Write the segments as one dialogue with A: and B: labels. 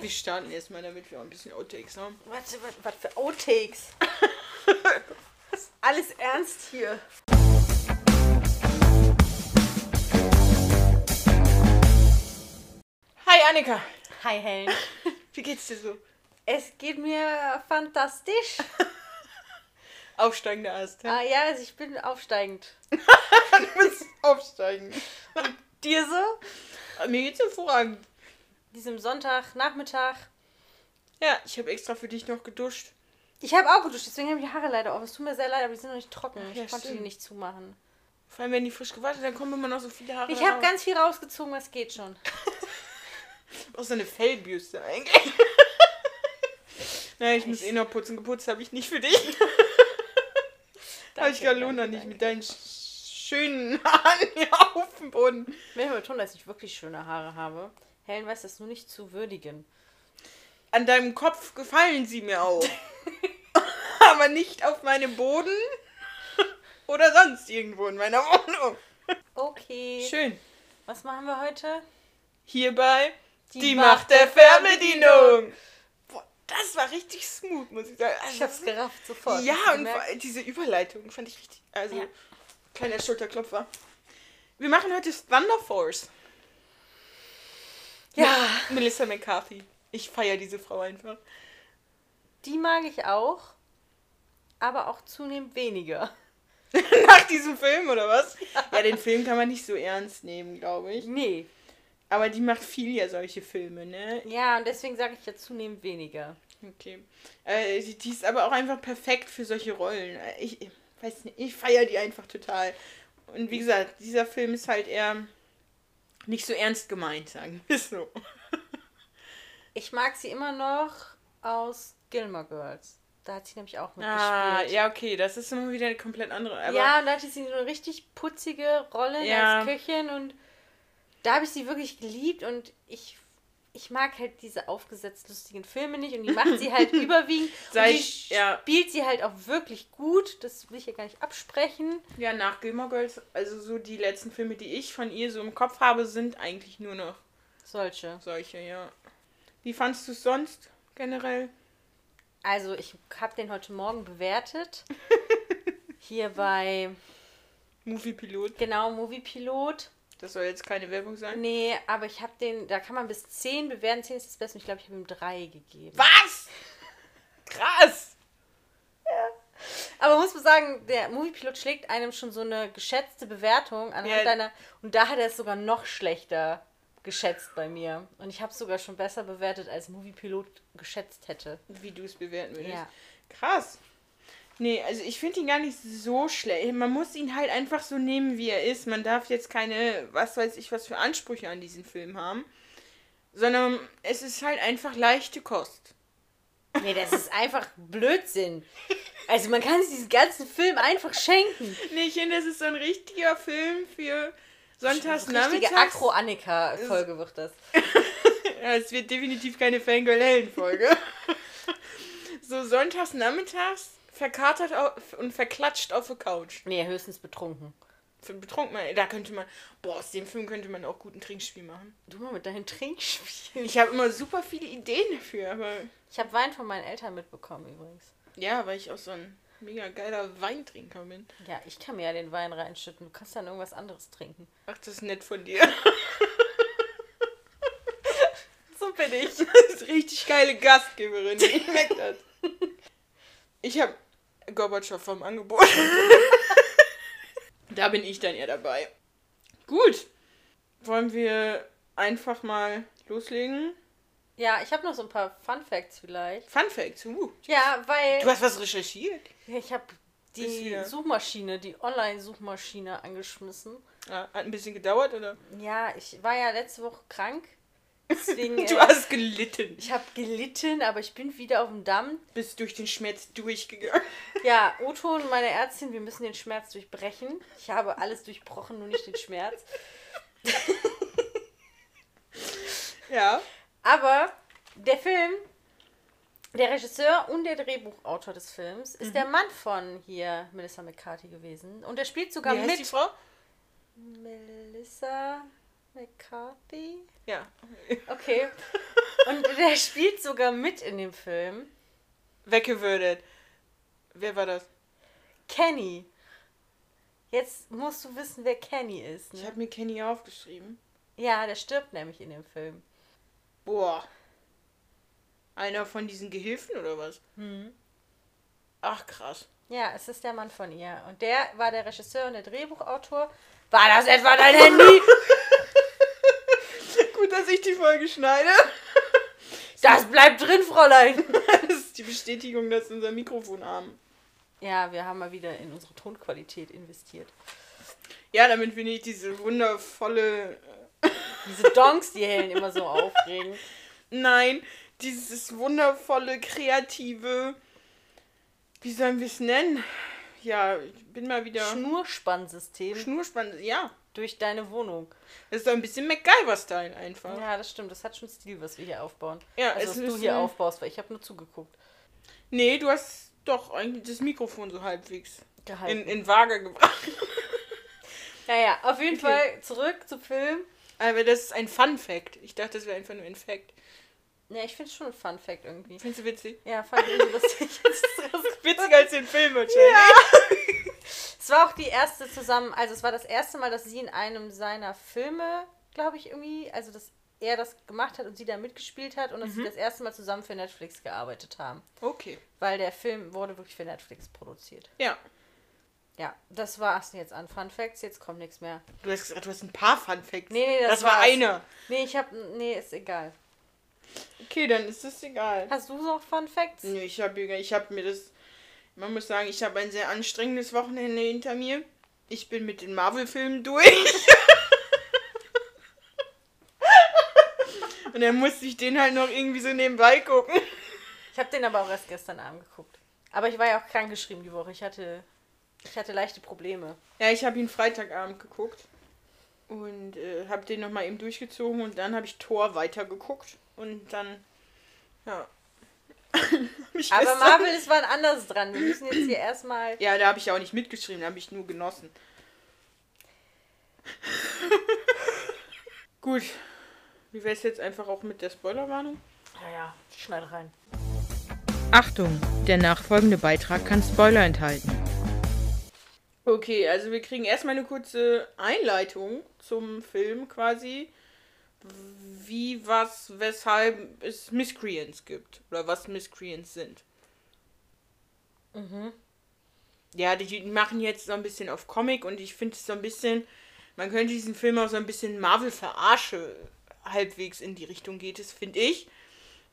A: Wir starten erstmal, damit wir auch ein bisschen Outtakes haben.
B: Warte, was, was für Outtakes? alles ernst hier.
A: Hi Annika,
B: Hi Helen.
A: wie geht's dir so?
B: Es geht mir fantastisch.
A: Aufsteigender Ast.
B: Ah, ja, also ich bin aufsteigend.
A: Du bist aufsteigend.
B: Dir so?
A: Mir geht's hervorragend.
B: Diesem Sonntagnachmittag.
A: Ja, ich habe extra für dich noch geduscht.
B: Ich habe auch geduscht, deswegen habe ich die Haare leider auf. Es tut mir sehr leid, aber die sind noch nicht trocken.
A: Ach
B: Ich
A: ja,
B: konnte die
A: stimmt.
B: nicht zumachen.
A: Vor allem, wenn die frisch gewaschen, dann kommen immer noch so viele Haare
B: Ich habe ganz viel rausgezogen, das geht schon.
A: Auch so eine Fellbürste eigentlich. naja, ich muss eh noch putzen. Geputzt habe ich nicht für dich. habe ich gerade Luna nicht
B: danke.
A: mit deinen sch- schönen Haaren hier auf dem Boden.
B: Ich will betonen, dass ich wirklich schöne Haare habe. Helen weiß das nur nicht zu würdigen.
A: An deinem Kopf gefallen sie mir auch. Aber nicht auf meinem Boden oder sonst irgendwo in meiner Wohnung.
B: Okay.
A: Schön.
B: Was machen wir heute?
A: Hierbei die,
B: Die
A: Macht
B: Macht
A: der Fernbedienung. Boah, das war richtig smooth, muss ich sagen. Also,
B: Ich hab's gerafft sofort.
A: Ja, und
B: gemerkt?
A: diese Überleitung fand ich richtig. Also,
B: Ja.
A: kleiner Schulterklopfer. Wir machen heute Thunder Force.
B: Ja.
A: Melissa McCarthy. Ich feiere diese Frau einfach.
B: Die mag ich auch, aber auch zunehmend weniger.
A: Nach diesem Film, oder was? Ja, den Film kann man nicht so ernst nehmen, glaube ich.
B: Nee.
A: Aber die macht viel ja solche Filme, ne?
B: Ja, und deswegen sage ich ja zunehmend weniger.
A: Okay. Äh, die, die ist aber auch einfach perfekt für solche Rollen. Ich, ich weiß nicht, ich feiere die einfach total. Und wie gesagt, dieser Film ist halt eher nicht so ernst gemeint, sagen wir so.
B: Ich mag sie immer noch aus Gilmore Girls. Da hat sie nämlich auch
A: Ah,
B: mitgespielt.
A: ja, okay, das ist immer wieder eine komplett andere. Aber
B: ja, da hatte sie so eine richtig putzige Rolle
A: Ja.
B: als Köchin und da habe ich sie wirklich geliebt und ich, ich mag halt diese aufgesetzt lustigen Filme nicht und die macht sie halt überwiegend.
A: Seit-
B: und die
A: ja.
B: spielt sie halt auch wirklich gut. Das will ich ja gar nicht absprechen.
A: ja, nach Gilmore Girls, also so die letzten Filme, die ich von ihr so im Kopf habe, sind eigentlich nur noch
B: Solche.
A: solche, ja. Wie fandst du es sonst generell?
B: Also ich habe den heute Morgen bewertet. Hier bei
A: Movie-Pilot.
B: genau Moviepilot.
A: Das soll jetzt keine Werbung sein.
B: Nee, aber ich habe den, da kann man bis 10 bewerten. 10 ist das Beste. Ich glaube, ich habe ihm 3 gegeben.
A: Was? Krass!
B: Aber man muss man sagen, der Moviepilot schlägt einem schon so eine geschätzte Bewertung anhand
A: Ja.
B: deiner. Und da hat er es sogar noch schlechter geschätzt bei mir. Und ich habe es sogar schon besser bewertet, als Moviepilot geschätzt hätte.
A: Wie du es bewerten würdest.
B: Ja.
A: Krass. Nee, also ich finde ihn gar nicht so schlecht. Man muss ihn halt einfach so nehmen, wie er ist. Man darf jetzt keine, was weiß ich, was für Ansprüche an diesen Film haben. Sondern es ist halt einfach leichte Kost.
B: Nee, das ist einfach Blödsinn. Also man kann sich diesen ganzen Film einfach schenken.
A: Nee, ich finde, das ist so ein richtiger Film für sonntags
B: Richtige. Akro-Annika-Folge wird das.
A: Ja, es wird definitiv keine Fangirl-Hellen-Folge. so sonntags nachmittags verkatert und verklatscht auf der Couch.
B: Nee, höchstens betrunken.
A: Für betrunken, da könnte man, boah, aus dem Film könnte man auch gut ein Trinkspiel machen.
B: Du mal mit deinen Trinkspielen.
A: Ich habe immer super viele Ideen dafür, aber
B: Ich habe Wein von meinen Eltern mitbekommen übrigens.
A: ja, weil ich auch so ein mega geiler Weintrinker bin.
B: Ja, ich kann mir ja den Wein reinschütten. Du kannst dann irgendwas anderes trinken.
A: Ach, das ist nett von dir.
B: So bin ich.
A: Das ist richtig geile Gastgeberin, die gemerkt hat. Ich habe Gorbatschow vom Angebot. da bin ich dann eher dabei. Gut. Wollen wir einfach mal loslegen?
B: Ja, ich habe noch so ein paar Fun Facts vielleicht.
A: Fun Facts. Uh.
B: Ja, weil
A: Du hast was recherchiert.
B: ich habe die Suchmaschine, die Online-Suchmaschine angeschmissen.
A: Ah, Hat ein bisschen gedauert, oder?
B: Ja, ich war ja letzte Woche krank. Deswegen,
A: Du
B: äh,
A: hast gelitten.
B: ich habe gelitten, aber ich bin wieder auf dem Damm.
A: Bist durch den Schmerz durchgegangen.
B: Ja, Otto und meine Ärztin, wir müssen den Schmerz durchbrechen. Ich habe alles durchbrochen, nur nicht den Schmerz.
A: Ja.
B: Aber der Film, der Regisseur und der Drehbuchautor des Films ist der Mann von hier Melissa McCarthy gewesen. Und er spielt sogar
A: Wie heißt
B: mit.
A: die Frau?
B: Melissa McCarthy?
A: Ja.
B: Okay. Und der spielt sogar mit in dem Film.
A: Weggewürdet. Wer war das?
B: Kenny. Jetzt musst du wissen, wer Kenny ist.
A: Ich
B: Ne?
A: habe mir Kenny aufgeschrieben.
B: Ja, der stirbt nämlich in dem Film.
A: Boah. Einer von diesen Gehilfen oder was?
B: Hm.
A: Ach, krass.
B: Ja, es ist der Mann von ihr. Und der war der Regisseur und der Drehbuchautor. War das etwa dein Handy?
A: Gut, dass ich die Folge schneide.
B: Das bleibt drin, Fräulein.
A: Das ist die Bestätigung, dass unser Mikrofon haben.
B: Ja, wir haben mal wieder in unsere Tonqualität investiert.
A: Ja, damit wir nicht diese wundervolle.
B: Diese Donks, die Helen immer so aufregen.
A: Nein, dieses wundervolle, kreative. Wie sollen wir es nennen? Ja, ich bin mal wieder.
B: Schnurspannsystem
A: Schnurspann. Ja,
B: durch deine Wohnung.
A: das ist so ein bisschen MacGyver-Style einfach.
B: Ja, das stimmt. Das hat schon Stil, was wir hier aufbauen.
A: Ja,
B: also,
A: es
B: was du hier aufbaust, weil ich habe nur zugeguckt.
A: Nee, du hast doch eigentlich das Mikrofon so halbwegs
B: Gehalten.
A: in, in Waage gebracht.
B: naja, auf jeden
A: Okay.
B: Fall zurück zum Film.
A: Aber das ist ein Fun-Fact. Ich dachte, das wäre einfach nur ein Fact.
B: Ja, ich finde es schon ein Fun-Fact irgendwie.
A: Findest du witzig?
B: Ja, fand ich irgendwie lustig.
A: Witziger als den Film wahrscheinlich.
B: Es war auch die erste zusammen, also es war das erste Mal, dass sie in einem seiner Filme, glaube ich, irgendwie, also dass er das gemacht hat und sie da mitgespielt hat und dass sie das erste Mal zusammen für Netflix gearbeitet haben.
A: Okay.
B: Weil der Film wurde wirklich für Netflix produziert.
A: Ja.
B: Ja, das war's jetzt an Fun Facts, jetzt kommt nichts mehr.
A: Du hast gesagt, du hast ein paar Fun-Facts.
B: Nee, nee, das
A: das war
B: war's.
A: einer.
B: Nee, ich hab, nee, ist egal.
A: Okay, dann ist das egal.
B: Hast du noch Fun Facts?
A: Nö, ich habe ich hab mir das. Man muss sagen, ich habe ein sehr anstrengendes Wochenende hinter mir. Ich bin mit den Marvel-Filmen durch. Und dann musste ich den halt noch irgendwie so nebenbei gucken.
B: Ich habe den aber auch erst gestern Abend geguckt. Aber ich war ja auch krank geschrieben die Woche. Ich hatte, ich hatte leichte Probleme.
A: Ja, ich habe ihn Freitagabend geguckt. Und äh, habe den nochmal eben durchgezogen. Und dann habe ich Thor weitergeguckt. Und dann. Ja.
B: Aber Marvel ist wann anders dran. Wir müssen jetzt hier erstmal.
A: Ja, da habe ich ja auch nicht mitgeschrieben, da habe ich nur genossen. Gut. Wie wäre es jetzt einfach auch mit der Spoilerwarnung?
B: Ja, ja, schneid rein.
A: Achtung, der nachfolgende Beitrag kann Spoiler enthalten. Okay, also wir kriegen erstmal eine kurze Einleitung zum Film quasi. Wie, was, weshalb es Miscreants gibt. Oder was Miscreants sind.
B: Mhm.
A: Ja, die, machen jetzt so ein bisschen auf Comic und ich finde es so ein bisschen, man könnte diesen Film auch so ein bisschen Marvel-Verarsche halbwegs in die Richtung geht es, finde ich.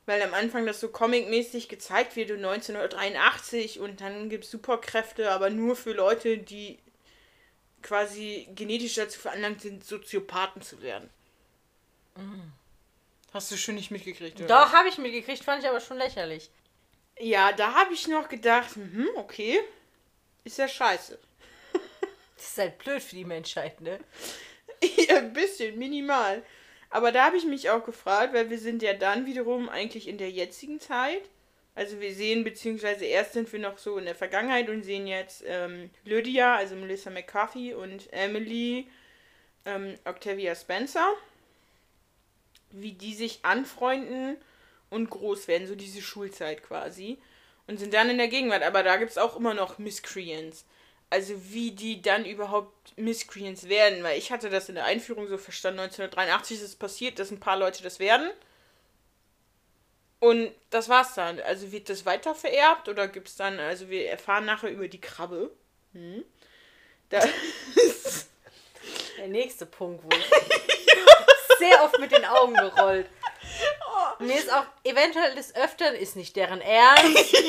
A: Weil am Anfang das so comicmäßig gezeigt wird, und 1983 und dann gibt es Superkräfte, aber nur für Leute, die quasi genetisch dazu veranlagt sind, Soziopathen zu werden. Hast du schon nicht mitgekriegt, oder?
B: Doch, habe ich mitgekriegt, fand ich aber schon lächerlich.
A: Ja, da habe ich noch gedacht, hm, okay, ist ja scheiße.
B: Das ist halt blöd für die Menschheit, ne?
A: Ja, ein bisschen, minimal. Aber da habe ich mich auch gefragt, weil wir sind ja dann wiederum eigentlich in der jetzigen Zeit. Also wir sehen, beziehungsweise erst sind wir noch so in der Vergangenheit und sehen jetzt ähm, Lydia, also Melissa McCarthy und Emily ähm, Octavia Spencer, wie die sich anfreunden und groß werden, so diese Schulzeit quasi. Und sind dann in der Gegenwart. Aber da gibt es auch immer noch Miscreants. Also wie die dann überhaupt Miscreants werden. Weil ich hatte das in der Einführung so verstanden, 1983 ist es passiert, dass ein paar Leute das werden. Und das war's dann. Also wird das weiter vererbt oder gibt es dann, also wir erfahren nachher über die Krabbe. Hm. Da
B: Der nächste Punkt, wo ich sehr oft mit den Augen gerollt. Mir ist auch eventuell des Öfteren ist nicht deren Ernst.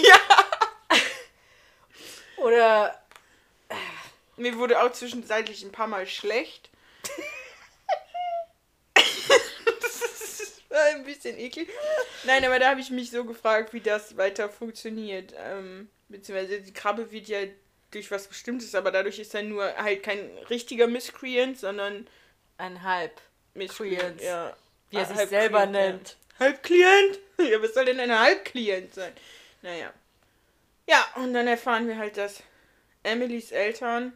B: Oder
A: Mir wurde auch zwischenzeitlich ein paar Mal schlecht. das war ein bisschen eklig. Nein, aber da habe ich mich so gefragt, wie das weiter funktioniert. Ähm, beziehungsweise die Krabbe wird ja durch was Bestimmtes, aber dadurch ist er nur halt kein richtiger Miscreant, sondern
B: ein Halb, Creant.
A: Ja.
B: wie er
A: Ah,
B: sich
A: Halb
B: selber
A: ja.
B: nennt.
A: Halbklient? Ja, was soll denn ein Halbklient sein? Naja. Ja, und dann erfahren wir halt, dass Emilys Eltern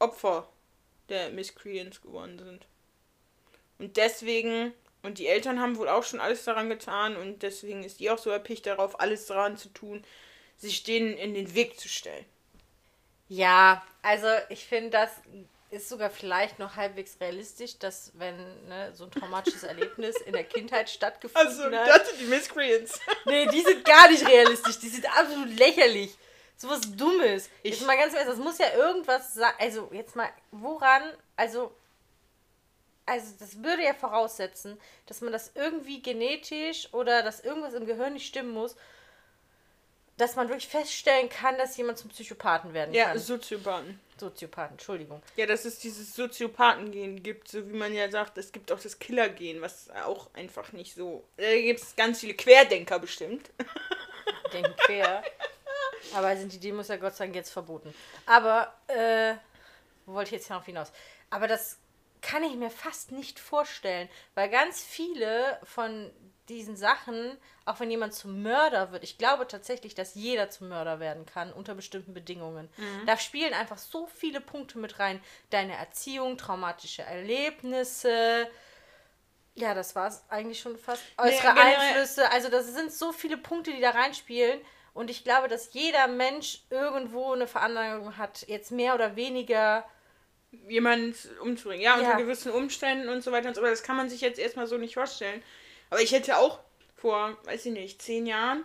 A: Opfer der Miscreants geworden sind. Und deswegen Und die Eltern haben wohl auch schon alles daran getan und deswegen ist die auch so erpicht darauf, alles daran zu tun, sich denen in den Weg zu stellen.
B: Ja, also ich finde, das ist sogar vielleicht noch halbwegs realistisch, dass wenn ne, so ein traumatisches Erlebnis in der Kindheit stattgefunden
A: Also,
B: hat.
A: das sind die Miscreants.
B: Nee, die sind gar nicht realistisch. Die sind absolut lächerlich. Sowas Dummes.
A: Ich-
B: jetzt mal ganz ehrlich, das muss ja irgendwas sein. Also, jetzt mal, woran, also, also, das würde ja voraussetzen, dass man das irgendwie genetisch oder dass irgendwas im Gehirn nicht stimmen muss, dass man wirklich feststellen kann, dass jemand zum Psychopathen werden
A: Ja,
B: kann.
A: Soziopathen.
B: Soziopathen, Entschuldigung.
A: Ja, dass es dieses Soziopathen-Gen gibt, so wie man ja sagt, es gibt auch das Killer-Gen, was auch einfach nicht so. Da gibt es ganz viele Querdenker bestimmt.
B: denken quer. Aber sind die Demos ja Gott sei Dank jetzt verboten. Aber, äh, wo wollte ich jetzt noch hinaus? Aber das kann ich mir fast nicht vorstellen, weil ganz viele von diesen Sachen, auch wenn jemand zum Mörder wird, ich glaube tatsächlich, dass jeder zum Mörder werden kann unter bestimmten Bedingungen. Da spielen einfach so viele Punkte mit rein. Deine Erziehung, traumatische Erlebnisse. Ja, das war es eigentlich schon fast. Äußere
A: generell-
B: Einflüsse. Also das sind so viele Punkte, die da reinspielen. Und ich glaube, dass jeder Mensch irgendwo eine Veranlagung hat, jetzt mehr oder weniger.
A: jemanden umzubringen. Ja, unter
B: Ja.
A: gewissen Umständen und so weiter und so weiter. Das kann man sich jetzt erstmal so nicht vorstellen. Aber ich hätte auch vor, weiß ich nicht, zehn Jahren,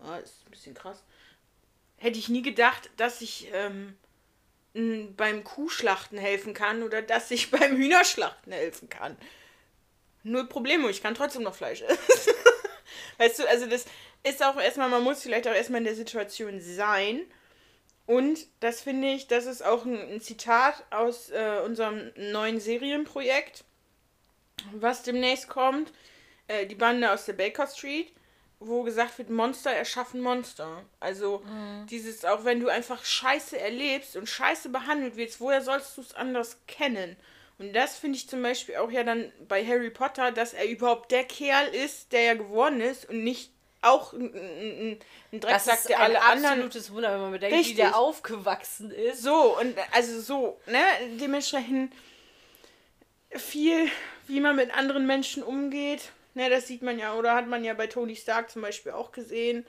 A: ah, ist ein bisschen krass, hätte ich nie gedacht, dass ich ähm, beim Kuhschlachten helfen kann oder dass ich beim Hühnerschlachten helfen kann. Null Problemo, ich kann trotzdem noch Fleisch essen. weißt du, also das ist auch erstmal, man muss vielleicht auch erstmal in der Situation sein. Und das finde ich, das ist auch ein, ein Zitat aus äh, unserem neuen Serienprojekt, was demnächst kommt. Äh, die Bande aus der Baker Street, wo gesagt wird, Monster erschaffen Monster. Also dieses, auch wenn du einfach Scheiße erlebst und Scheiße behandelt wirst, woher sollst du es anders kennen? Und das finde ich zum Beispiel auch ja dann bei Harry Potter, dass er überhaupt der Kerl ist, der er geworden ist und nicht auch ein, ein, ein
B: Das
A: Drecksack,
B: ist
A: der
B: ein
A: alle anderen
B: absolutes Wunder, wenn man bedenkt, wie
A: Richtig.
B: der aufgewachsen ist.
A: so, und also so, ne, dementsprechend viel, wie man mit anderen Menschen umgeht. Ne, das sieht man ja, oder hat man ja bei Tony Stark zum Beispiel auch gesehen,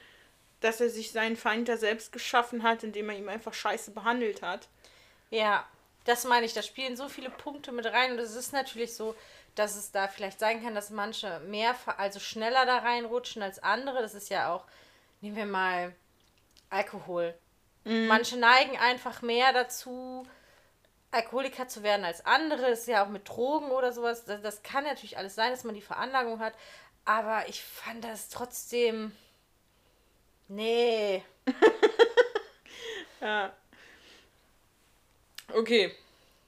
A: dass er sich seinen Feind da selbst geschaffen hat, indem er ihm einfach scheiße behandelt hat.
B: Ja, das meine ich. Da spielen so viele Punkte mit rein. Und es ist natürlich so, dass es da vielleicht sein kann, dass manche mehr, also schneller da reinrutschen als andere. Das ist ja auch, nehmen wir mal Alkohol. Manche neigen einfach mehr dazu, Alkoholiker zu werden als andere. Das ist ja auch mit Drogen oder sowas. Das, das kann natürlich alles sein, dass man die Veranlagung hat. Aber ich fand das trotzdem. Nee.
A: Ja. Okay.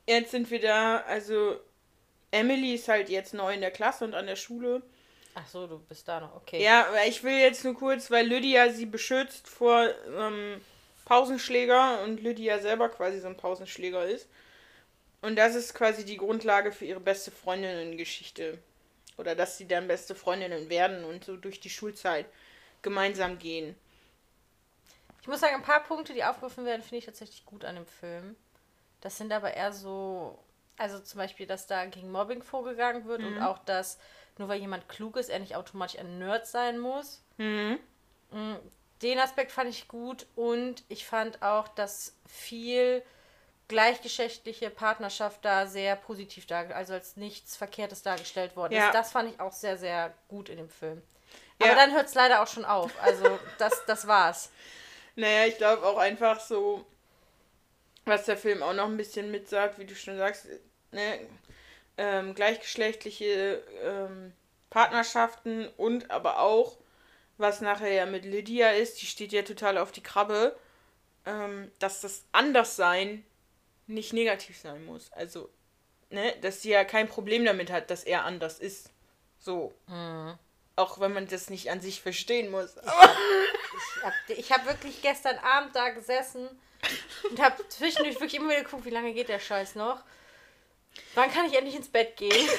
A: Jetzt sind wir da, also Emily ist halt jetzt neu in der Klasse und an der Schule.
B: Ach so, du bist da noch. Okay.
A: Ja, aber ich will jetzt nur kurz, weil Lydia sie beschützt vor ähm, Pausenschläger und Lydia selber quasi so ein Pausenschläger ist. Und das ist quasi die Grundlage für ihre beste Freundinnen-Geschichte. Oder dass sie dann beste Freundinnen werden und so durch die Schulzeit gemeinsam gehen.
B: Ich muss sagen, ein paar Punkte, die aufgerufen werden, finde ich tatsächlich gut an dem Film. Das sind aber eher so, also zum Beispiel, dass da gegen Mobbing vorgegangen wird und auch, dass nur weil jemand klug ist, er nicht automatisch ein Nerd sein muss.
A: Mhm.
B: Mm, Den Aspekt fand ich gut und ich fand auch, dass viel gleichgeschlechtliche Partnerschaft da sehr positiv dargestellt, also als nichts Verkehrtes dargestellt worden
A: Ja.
B: ist. Das fand ich auch sehr, sehr gut in dem Film.
A: Ja.
B: Aber dann hört es leider auch schon auf. Also das, das war's.
A: Naja, ich glaube auch einfach so, was der Film auch noch ein bisschen mitsagt, wie du schon sagst, ne, ähm, gleichgeschlechtliche ähm, Partnerschaften und aber auch, was nachher ja mit Lydia ist, die steht ja total auf die Krabbe, ähm, dass das Anderssein nicht negativ sein muss. Also, ne, dass sie ja kein Problem damit hat, dass er anders ist. So. Auch wenn man das nicht an sich verstehen muss.
B: Ich habe ich hab wirklich gestern Abend da gesessen und habe zwischendurch wirklich immer wieder geguckt, wie lange geht der Scheiß noch. Wann kann ich endlich ins Bett gehen?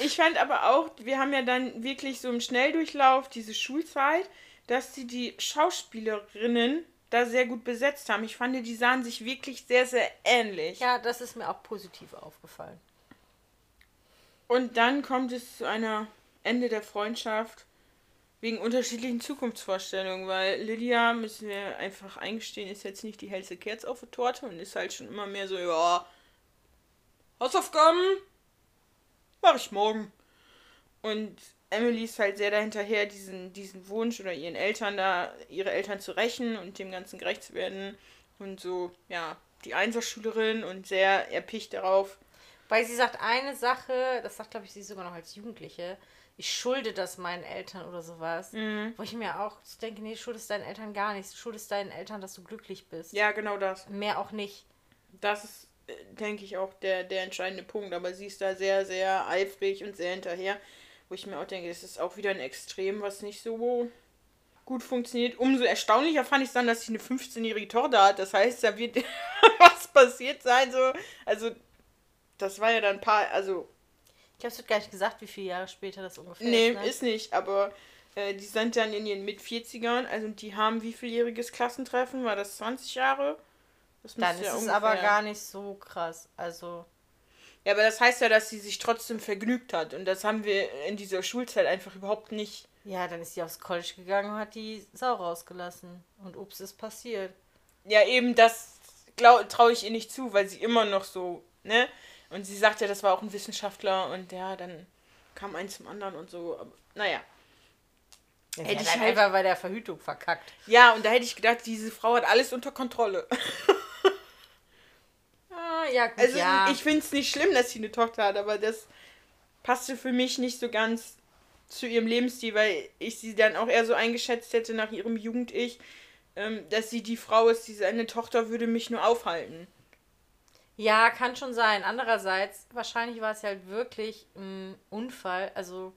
A: Ich fand aber auch, wir haben ja dann wirklich so im Schnelldurchlauf diese Schulzeit, dass sie die Schauspielerinnen da sehr gut besetzt haben. Ich fand, die sahen sich wirklich sehr, sehr ähnlich.
B: Ja, das ist mir auch positiv aufgefallen.
A: Und dann kommt es zu einer Ende der Freundschaft wegen unterschiedlichen Zukunftsvorstellungen, weil Lydia, müssen wir einfach eingestehen, ist jetzt nicht die hellste Kerze auf der Torte und ist halt schon immer mehr so, ja, Hausaufgaben mache ich morgen. Und Emily ist halt sehr dahinterher, diesen, diesen Wunsch oder ihren Eltern da, ihre Eltern zu rächen und dem Ganzen gerecht zu werden. Und so, ja, die Einserschülerin und sehr erpicht darauf.
B: Weil sie sagt eine Sache, das sagt, glaube ich, sie sogar noch als Jugendliche, ich schulde das meinen Eltern oder sowas.
A: Mhm.
B: Wo ich mir auch denke, nee, schuldest deinen Eltern gar nichts. Du schuldest deinen Eltern, dass du glücklich bist.
A: Ja, genau das.
B: Mehr auch nicht.
A: Das ist, äh, denke ich, auch der, der entscheidende Punkt. Aber sie ist da sehr, sehr eifrig und sehr hinterher. Wo ich mir auch denke, das ist auch wieder ein Extrem, was nicht so gut funktioniert. Umso erstaunlicher fand ich es dann, dass sie eine 15-jährige Tochter hat. Das heißt, da wird was passiert sein. So. Also, das war ja dann ein paar, also
B: Ich glaube, es wird gar nicht gesagt, wie viele Jahre später das ungefähr
A: Nee,
B: ist. Ne?
A: ist nicht, aber äh, die sind dann in ihren Mit-40ern, also die haben wie vieljähriges Klassentreffen? War das 20 Jahre? Das
B: Dann ist
A: ja
B: es aber gar nicht so krass. Also,
A: Ja, aber das heißt ja, dass sie sich trotzdem vergnügt hat und das haben wir in dieser Schulzeit einfach überhaupt nicht.
B: ja, dann ist sie aufs College gegangen und hat die Sau rausgelassen. Und ups, ist passiert.
A: Ja, eben das traue ich ihr nicht zu, weil sie immer noch so, ne? Und sie sagt ja, das war auch ein Wissenschaftler und ja, dann kam eins zum anderen und so. Aber, naja.
B: Ja,
A: Hätte ich
B: hat
A: halt-
B: einfach bei der Verhütung verkackt.
A: Ja, und da hätte ich gedacht, diese Frau hat alles unter Kontrolle.
B: Ja, gut,
A: Also
B: ja.
A: ich finde es nicht schlimm, dass sie eine Tochter hat, aber das passte für mich nicht so ganz zu ihrem Lebensstil, weil ich sie dann auch eher so eingeschätzt hätte nach ihrem Jugend-Ich, ähm, dass sie die Frau ist, die seine Tochter würde mich nur aufhalten.
B: Ja, kann schon sein. Andererseits, wahrscheinlich war es ja halt wirklich ein Unfall. Also,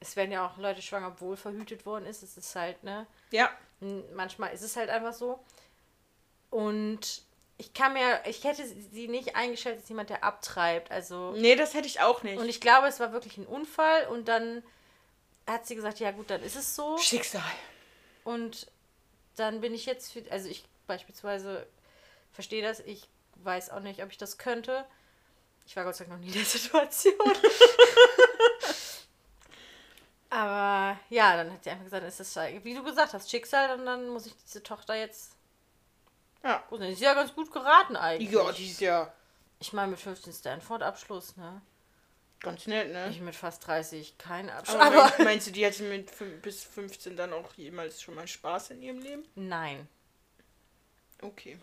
B: es werden ja auch Leute schwanger, obwohl verhütet worden ist. Es ist halt, ne?
A: Ja,
B: Manchmal ist es halt einfach so. Und ich kann mir, ich hätte sie nicht eingeschätzt als jemand, der abtreibt. Also,
A: nee, das hätte ich auch nicht.
B: und ich glaube, es war wirklich ein Unfall. Und dann hat sie gesagt, ja gut, dann ist es so.
A: Schicksal.
B: Und dann bin ich jetzt, für, also ich beispielsweise verstehe das, ich weiß auch nicht, ob ich das könnte. Ich war Gott sei Dank noch nie in der Situation. Aber ja, dann hat sie einfach gesagt, ist das, wie du gesagt hast, Schicksal, und dann muss ich diese Tochter jetzt.
A: Ja.
B: Gut, ist sie ja ganz gut geraten eigentlich.
A: Ja, die ist ja
B: Ich meine, mit 15 Stanford-Abschluss, ne?
A: ganz nett, ne?
B: Ich mit fast 30 keinen Abschluss.
A: Aber
B: Aber,
A: meinst, du, die hatte mit bis 15 dann auch jemals schon mal Spaß in ihrem Leben?
B: nein.
A: Okay.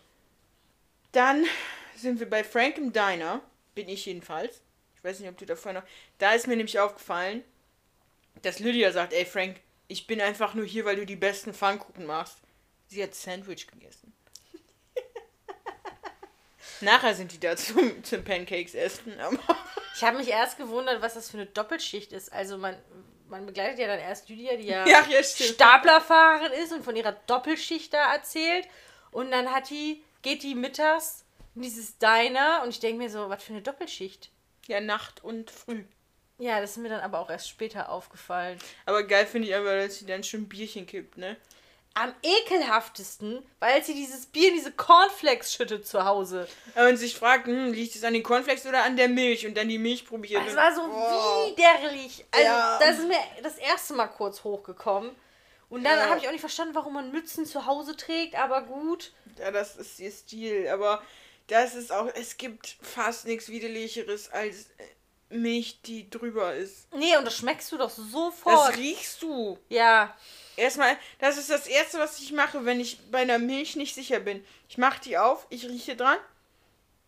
A: Dann sind wir bei Frank im Diner. Bin ich jedenfalls. Ich weiß nicht, ob du davor noch. Da ist mir nämlich aufgefallen, dass Lydia sagt: Ey, Frank, ich bin einfach nur hier, weil du die besten Pfannkuchen machst. Sie hat Sandwich gegessen. Nachher sind die da zum, zum Pancakes essen, aber.
B: Ich habe mich erst gewundert, was das für eine Doppelschicht ist. Also man, man begleitet ja dann erst Lydia, die ja,
A: Ja.
B: Staplerfahrerin ist und von ihrer Doppelschicht da erzählt. Und dann hat die, geht die mittags in dieses Diner und ich denke mir so, was für eine Doppelschicht.
A: Ja, Nacht und früh.
B: Ja, das ist mir dann aber auch erst später aufgefallen.
A: Aber geil finde ich einfach, dass sie dann schon ein Bierchen kippt, ne?
B: Am ekelhaftesten, weil sie dieses Bier in diese Cornflakes schüttet zu Hause.
A: Und sich fragt, hm, liegt es an den Cornflakes oder an der Milch? Und dann die Milch probiert.
B: Das war so
A: Oh.
B: widerlich. Also,
A: Ja.
B: das ist mir das erste Mal kurz hochgekommen. Und dann
A: Ja.
B: habe ich auch nicht verstanden, warum man Mützen zu Hause trägt, aber gut.
A: Ja, das ist ihr Stil, aber das ist auch, es gibt fast nichts widerlicheres als äh, Milch, die drüber ist.
B: Nee, und das schmeckst du doch sofort.
A: Das riechst du.
B: ja,
A: Erstmal, das ist das Erste, was ich mache, wenn ich bei einer Milch nicht sicher bin. Ich mache die auf, ich rieche dran.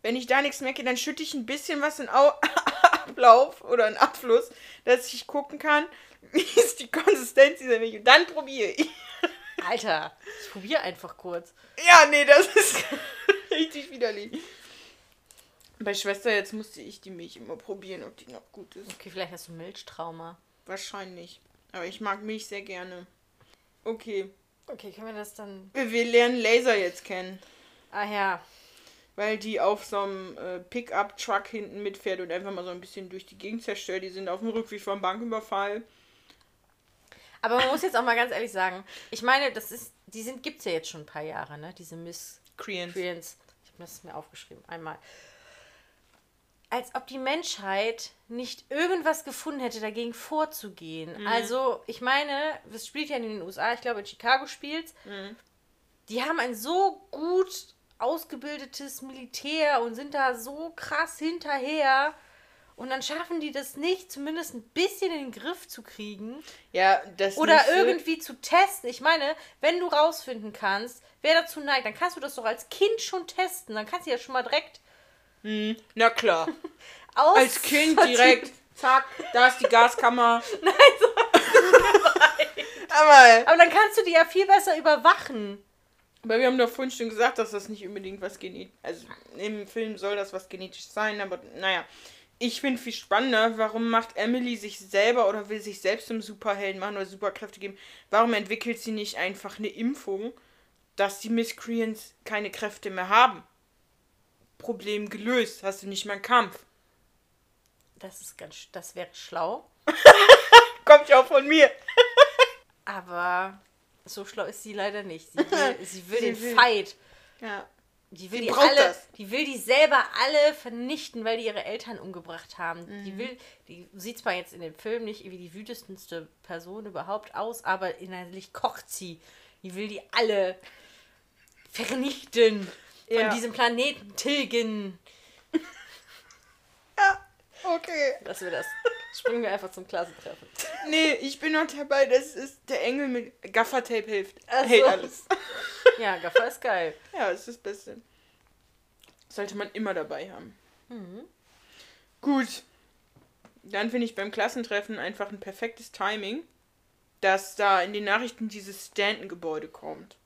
A: Wenn ich da nichts merke, dann schütte ich ein bisschen was in Au Ablauf oder in Abfluss, dass ich gucken kann, wie ist die Konsistenz dieser Milch. Und dann probiere ich.
B: Alter, ich probiere einfach kurz.
A: Ja, nee, das ist richtig widerlich. Bei Schwester jetzt musste ich die Milch immer probieren, ob die noch gut ist.
B: Okay, vielleicht hast du Milchtrauma.
A: Wahrscheinlich. Aber ich mag Milch sehr gerne. Okay.
B: Okay, können wir das dann.
A: Wir lernen Laser jetzt kennen.
B: Ah ja.
A: Weil die auf so einem äh, Pickup-Truck hinten mitfährt und einfach mal so ein bisschen durch die Gegend zerstört. Die sind auf dem Rückweg vom Banküberfall.
B: Aber man muss jetzt auch mal ganz ehrlich sagen, ich meine, das ist, die sind, gibt's ja jetzt schon ein paar Jahre, ne? Diese Miss
A: Koreans.
B: Creans. Ich habe das mir aufgeschrieben, einmal. Als ob die Menschheit nicht irgendwas gefunden hätte, dagegen vorzugehen. Also, ich meine, das spielt ja in den USA, ich glaube in Chicago spielt. Die haben ein so gut ausgebildetes Militär und sind da so krass hinterher. Und dann schaffen die das nicht, zumindest ein bisschen in den Griff zu kriegen.
A: Ja, das
B: Oder irgendwie zu testen. Ich meine, wenn du rausfinden kannst, wer dazu neigt, dann kannst du das doch als Kind schon testen. Dann kannst du ja schon mal direkt
A: Na klar.
B: aus.
A: Als Kind direkt. Zack, da ist die Gaskammer.
B: Nein, so.
A: Aber,
B: Aber dann kannst du die ja viel besser überwachen.
A: aber wir haben doch vorhin schon gesagt, dass das nicht unbedingt was genetisch. Also im Film soll das was genetisch sein, aber naja. Ich finde viel spannender, warum macht Emily sich selber oder will sich selbst zum Superhelden machen oder Superkräfte geben? Warum entwickelt sie nicht einfach eine Impfung, dass die Miscreants keine Kräfte mehr haben? Problem gelöst, hast du nicht mal einen Kampf.
B: Das ist ganz, das wäre schlau.
A: Kommt ja auch von mir.
B: Aber so schlau ist sie leider nicht. Sie will, sie will
A: Sie
B: den
A: will-
B: Fight.
A: Ja.
B: Die will
A: Sie
B: die alle,
A: das.
B: die will die selber alle vernichten, weil die ihre Eltern umgebracht haben.
A: Mhm.
B: Die will, die sieht zwar jetzt in dem Film nicht wie die wütendste Person überhaupt aus, aber innerlich kocht sie. Die will die alle vernichten, von
A: Ja.
B: diesem Planeten tilgen.
A: Ja, okay.
B: Lassen wir das. Springen wir einfach zum Klassentreffen.
A: Nee, ich bin noch dabei, das ist der Engel mit Gaffertape hilft.
B: Ach
A: Hält alles.
B: Ja, Gaffer ist geil.
A: Ja, ist das Beste. Sollte man immer dabei haben.
B: Mhm.
A: Gut. Dann finde ich beim Klassentreffen einfach ein perfektes Timing, dass da in den Nachrichten dieses Stanton-Gebäude kommt.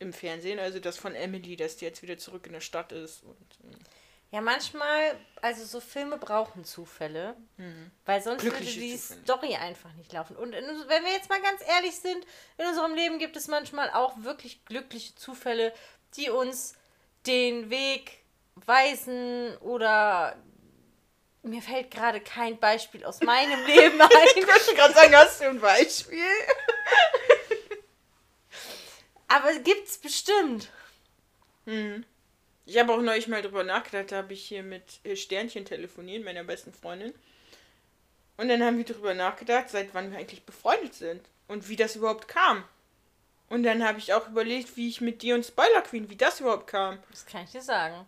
A: Im Fernsehen, also das von Emily, dass die jetzt wieder zurück in der Stadt ist. Und, ähm,
B: Ja, manchmal, also so Filme brauchen Zufälle, weil sonst
A: Mhm. Glückliche
B: würde die
A: Zufälle.
B: Story einfach nicht laufen. Und in, wenn wir jetzt mal ganz ehrlich sind, in unserem Leben gibt es manchmal auch wirklich glückliche Zufälle, die uns den Weg weisen oder mir fällt gerade kein Beispiel aus meinem Leben ein.
A: ich wollte gerade sagen, hast du ein Beispiel?
B: Aber gibt's bestimmt.
A: Ich habe auch neulich mal drüber nachgedacht, da habe ich hier mit äh, Sternchen telefoniert, meiner besten Freundin. Und dann haben wir drüber nachgedacht, seit wann wir eigentlich befreundet sind und wie das überhaupt kam. Und dann habe ich auch überlegt, wie ich mit dir und Spoiler Queen, wie das überhaupt kam.
B: Das kann ich dir sagen.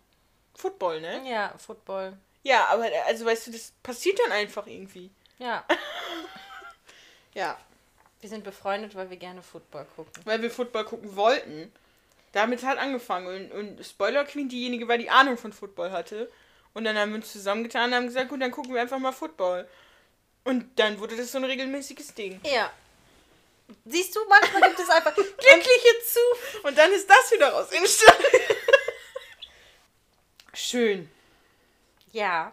A: Football, ne?
B: Ja, Football.
A: Ja, aber äh, also weißt du, das passiert dann einfach irgendwie.
B: Ja,
A: Ja,
B: wir sind befreundet, weil wir gerne Football gucken.
A: weil wir Football gucken wollten. Damit hat angefangen. Und, und Spoiler Queen diejenige war, die Ahnung von Football hatte. Und dann haben wir uns zusammengetan und haben gesagt, gut, dann gucken wir einfach mal Football. Und dann wurde das so ein regelmäßiges Ding.
B: Ja. Siehst du, manchmal gibt es einfach glückliche Zufälle.
A: Und dann ist das wieder raus. Schön.
B: Ja.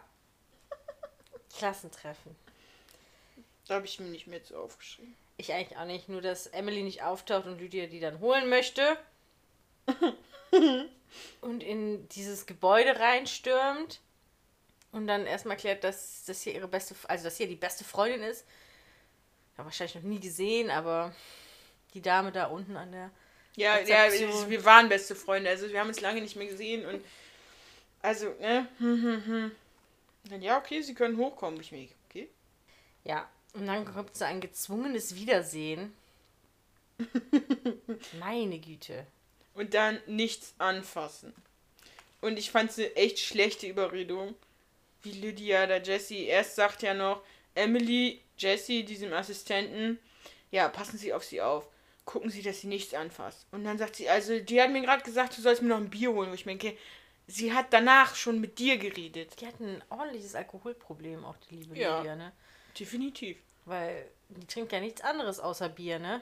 B: Klassentreffen.
A: Da habe ich mir nicht mehr zu aufgeschrieben.
B: Ich eigentlich auch nicht, nur dass Emily nicht auftaucht und Lydia die dann holen möchte. und in dieses Gebäude reinstürmt. Und dann erstmal klärt, dass das hier ihre beste, also dass hier die beste Freundin ist. Ja, wahrscheinlich noch nie gesehen, aber die Dame da unten an der.
A: Ja, ja, wir waren beste Freunde. Also wir haben uns lange nicht mehr gesehen und also, ne? Hm, hm, hm. Dann, ja, okay, sie können hochkommen. Ich mir, okay.
B: Ja, und dann kommt so ein gezwungenes Wiedersehen. Meine Güte.
A: Und dann nichts anfassen. Und ich fand es eine echt schlechte Überredung. Wie Lydia da Jessie erst sagt ja noch, Emily, Jessie, diesem Assistenten, ja, passen Sie auf sie auf. Gucken Sie, dass sie nichts anfasst. Und dann sagt sie, also, die hat mir gerade gesagt, du sollst mir noch ein Bier holen, wo ich mir denke, sie hat danach schon mit dir geredet.
B: Die hat ein ordentliches Alkoholproblem, auch die liebe
A: Ja.
B: Lydia, ne?
A: Definitiv.
B: Weil die trinkt ja nichts anderes außer Bier, ne?